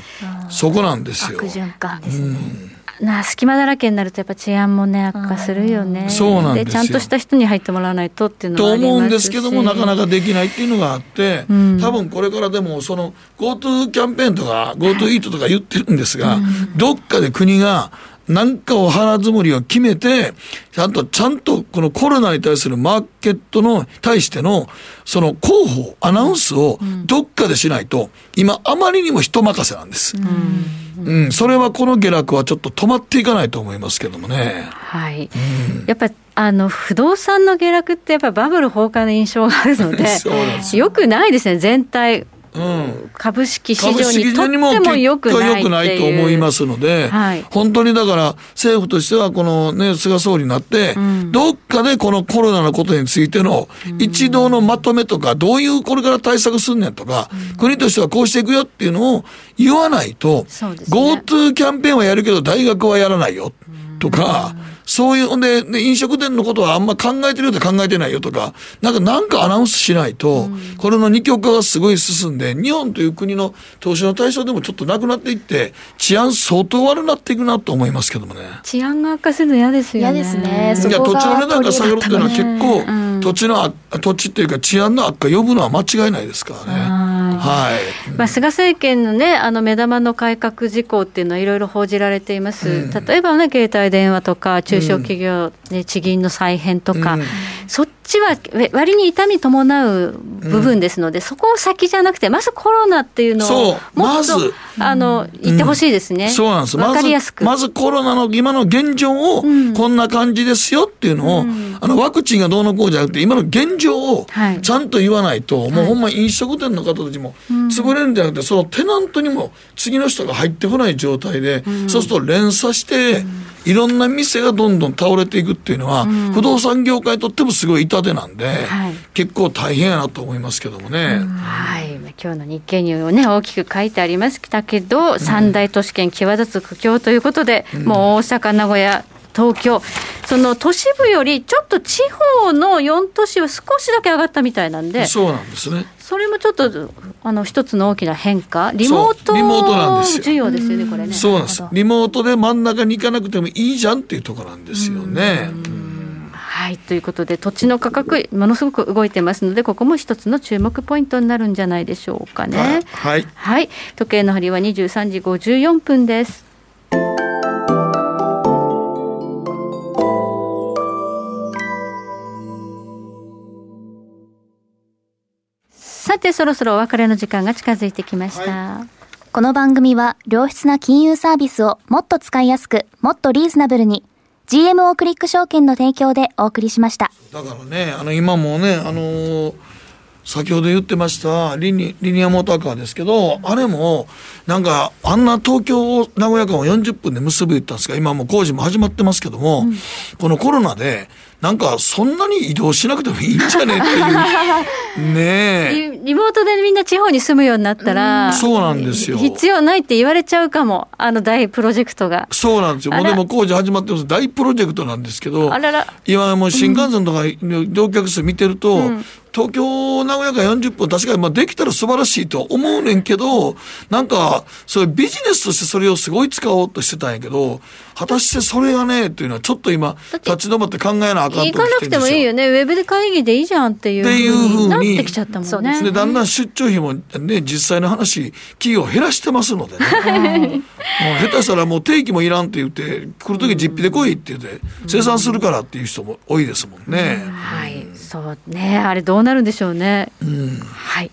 そこなんですよ。悪循環ですね。うんな隙間だらけになるとやっぱ治安もね悪化するよね。そうなんですちゃんとした人に入ってもらわないとっていうのはと思うんですけどもなかなかできないっていうのがあって、うん、多分これからでもその GoTo キャンペーンとか GoTo イートとか言ってるんですが、うん、どっかで国がなんかを腹積もりを決めて、ちゃんと、ちゃんとこのコロナに対するマーケットの対しての、その広報、アナウンスをどっかでしないと、今あまりにも人任せなんです。うん、うん、それはこの下落はちょっと止まっていかないと思いますけどもね。はい。うん、やっぱあの不動産の下落ってやっぱバブル崩壊の印象があるので、よくないですね、全体。うん、株式市場にとってもよくないないと思いますので、はい、本当にだから政府としてはこのね、菅総理になって、うん、どっかでこのコロナのことについての一度のまとめとか、どういうこれから対策すんねんとか、うん、国としてはこうしていくよっていうのを言わないと、ね、GoTo キャンペーンはやるけど大学はやらないよとか、うんそういう、んで、飲食店のことはあんま考えてるようで考えてないよとか、なんか、なんかアナウンスしないと、うん、これの二極化がすごい進んで、日本という国の投資の対象でもちょっとなくなっていって、治安相当悪くなっていくなと思いますけどもね。治安が悪化するの嫌ですよね。嫌ですね。いや、土地の値段が下がるっていうのは結構、うん、土地の、土地っていうか治安の悪化呼ぶのは間違いないですからね。はい、まあ、菅政権の,、ね、あの目玉の改革事項っていうのは、いろいろ報じられています、うん、例えばね、携帯電話とか、中小企業、ね、地銀の再編とか、うん、そっちは割に痛み伴う部分ですので、うん、そこを先じゃなくて、まずコロナっていうのをもっと、あの言ってほしいですね、そうなんです。分かりやすく。まずコロナの今の現状を、こんな感じですよっていうのを、あのワクチンがどうのこうじゃなくて、今の現状をちゃんと言わないと、はい、もうほんま飲食店の方たちも潰れるんじゃなくて、そのテナントにも次の人が入ってこない状態で、そうすると連鎖して、いろんな店がどんどん倒れていくっていうのは、不動産業界にとってもすごい痛手なんで、はい、結構大変やなと思いますけどもね。はい、今日の日経ニューをね大きく書いてありましたけど、三大都市圏際立つ苦境ということで、もう大阪名古屋東京。その都市部よりちょっと地方の4都市は少しだけ上がったみたいなんでそうなんですね。それもちょっとあの一つの大きな変化。リモートリモートなんです需要ですよねこれね。そうなんです。リモートで真ん中に行かなくてもいいじゃんっていうところなんですよね。はい。ということで土地の価格ものすごく動いてますのでここも一つの注目ポイントになるんじゃないでしょうかね。はい、はい、時計の針は23時54分です。さてそろそろお別れの時間が近づいてきました。はいこの番組は良質な金融サービスをもっと使いやすく、もっとリーズナブルに GMO クリック証券の提供でお送りしました。だからね、あの今もね、あのー、先ほど言ってましたリニリニアモーターカーですけど、あれもなんかあんな東京名古屋間を40分で結ぶ言ったんですが今も工事も始まってますけども、うん、このコロナでなんかそんなに移動しなくてもいいんじゃねっていう。ねリモートでみんな地方に住むようになったら、そうなんですよ。必要ないって言われちゃうかもあの大プロジェクトが。そうなんですよ。もうでも工事始まってます。大プロジェクトなんですけどあらら。今もう新幹線とか乗客数見てると、うん、東京名古屋間40分確かにまあできたら素晴らしいと思うねんけどなんかそういうビジネスとしてそれをすごい使おうとしてたんやけど果たしてそれがねっていうのはちょっと今立ち止まって考えなあかんと行かなくてもいいよね。ウェブで会議でいいじゃんっていうふうになってきちゃったもんね。でだんだん出張費もね実際の話企業減らしてますのでね。も う下手したらもう定期もいらんって言って来る時実費で来いって言って生産するからっていう人も多いですもんね、はいそうねあれどうなるんでしょうね、うん、はい。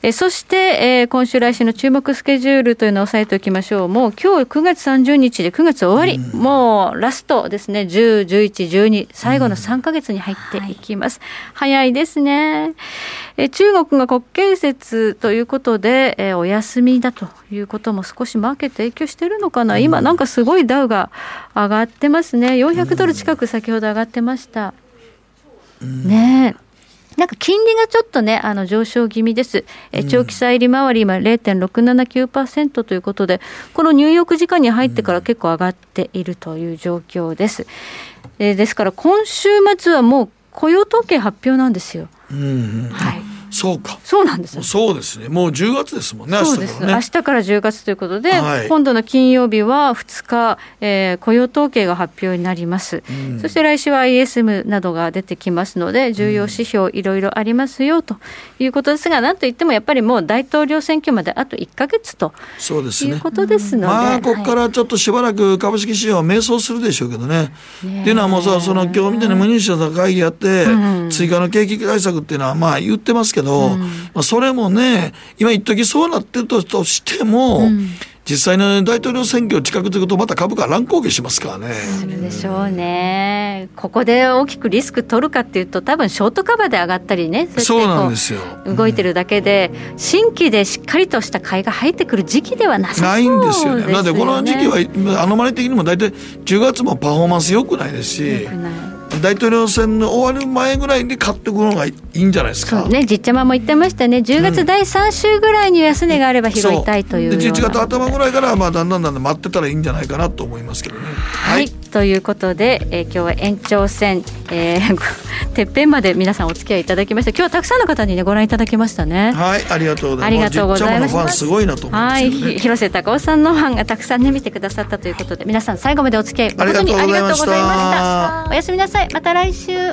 えそして、えー、今週来週の注目スケジュールというのを押さえておきましょう。もう今日9月30日で9月終わり、うん、もうラストですね。10、11、12最後の3か月に入ってい。きます、うんはい、早いですね。え中国が国慶節ということで、えお休みだということも少しマーケット影響してるのかな、うん、今なんかすごいダウが上がってますね。400ドル近く先ほど上がってました、うん、ねなんか金利がちょっとね、あの上昇気味です。え長期債利回り、今0.679%ということで、このニューヨーク時間に入ってから結構上がっているという状況です。えですから今週末はもう雇用統計発表なんですよ。うん、はいそうか。そうなんですそうですね。もう10月ですもんね。そうです。明日から10月ということで、はい、今度の金曜日は2日、えー、雇用統計が発表になります。うん、そして来週は ISM などが出てきますので、重要指標いろいろありますよということですが、なんといってもやっぱりもう大統領選挙まであと1か月とそうです、ね、いうことですので。まあ、ここからちょっとしばらく株式市場は迷走するでしょうけどね。ねっていうのはもうさ、その今日みたいな無認証の会議やって、うん、追加の景気対策っていうのはまあ言ってますけど、うん、まあ、それもね今一時そうなってるとしても、うん、実際の大統領選挙近くというとまた株価乱高下しますからね。するでしょうね。ここで大きくリスク取るかっていうと多分ショートカバーで上がったりねそうなんですよ動いてるだけで、うん、新規でしっかりとした買いが入ってくる時期ではなさないんですよね。だってこの時期はアノマリ的にも大体10月もパフォーマンス良くないですし。大統領選の終わる前ぐらいに買ってくるのがいいんじゃないですか。ね、じっちゃまも言ってましたね、10月第3週ぐらいに安値があれば拾いたいという。う、ん、11月頭ぐらいからまあだんだんだんだん待ってたらいいんじゃないかなと思いますけどね。はい、はい、ということで、えー、今日は延長戦、えー、てっぺんまで皆さんお付き合いいただきました今日はたくさんの方にねご覧いただきましたね。はい。ありがとうございます。ありがとうございます。すごいなと思います、ね、はい。広瀬隆夫さんのファンがたくさんね見てくださったということで皆さん最後までお付き合い誠にありがとうございました。おやすみなさいまた来週。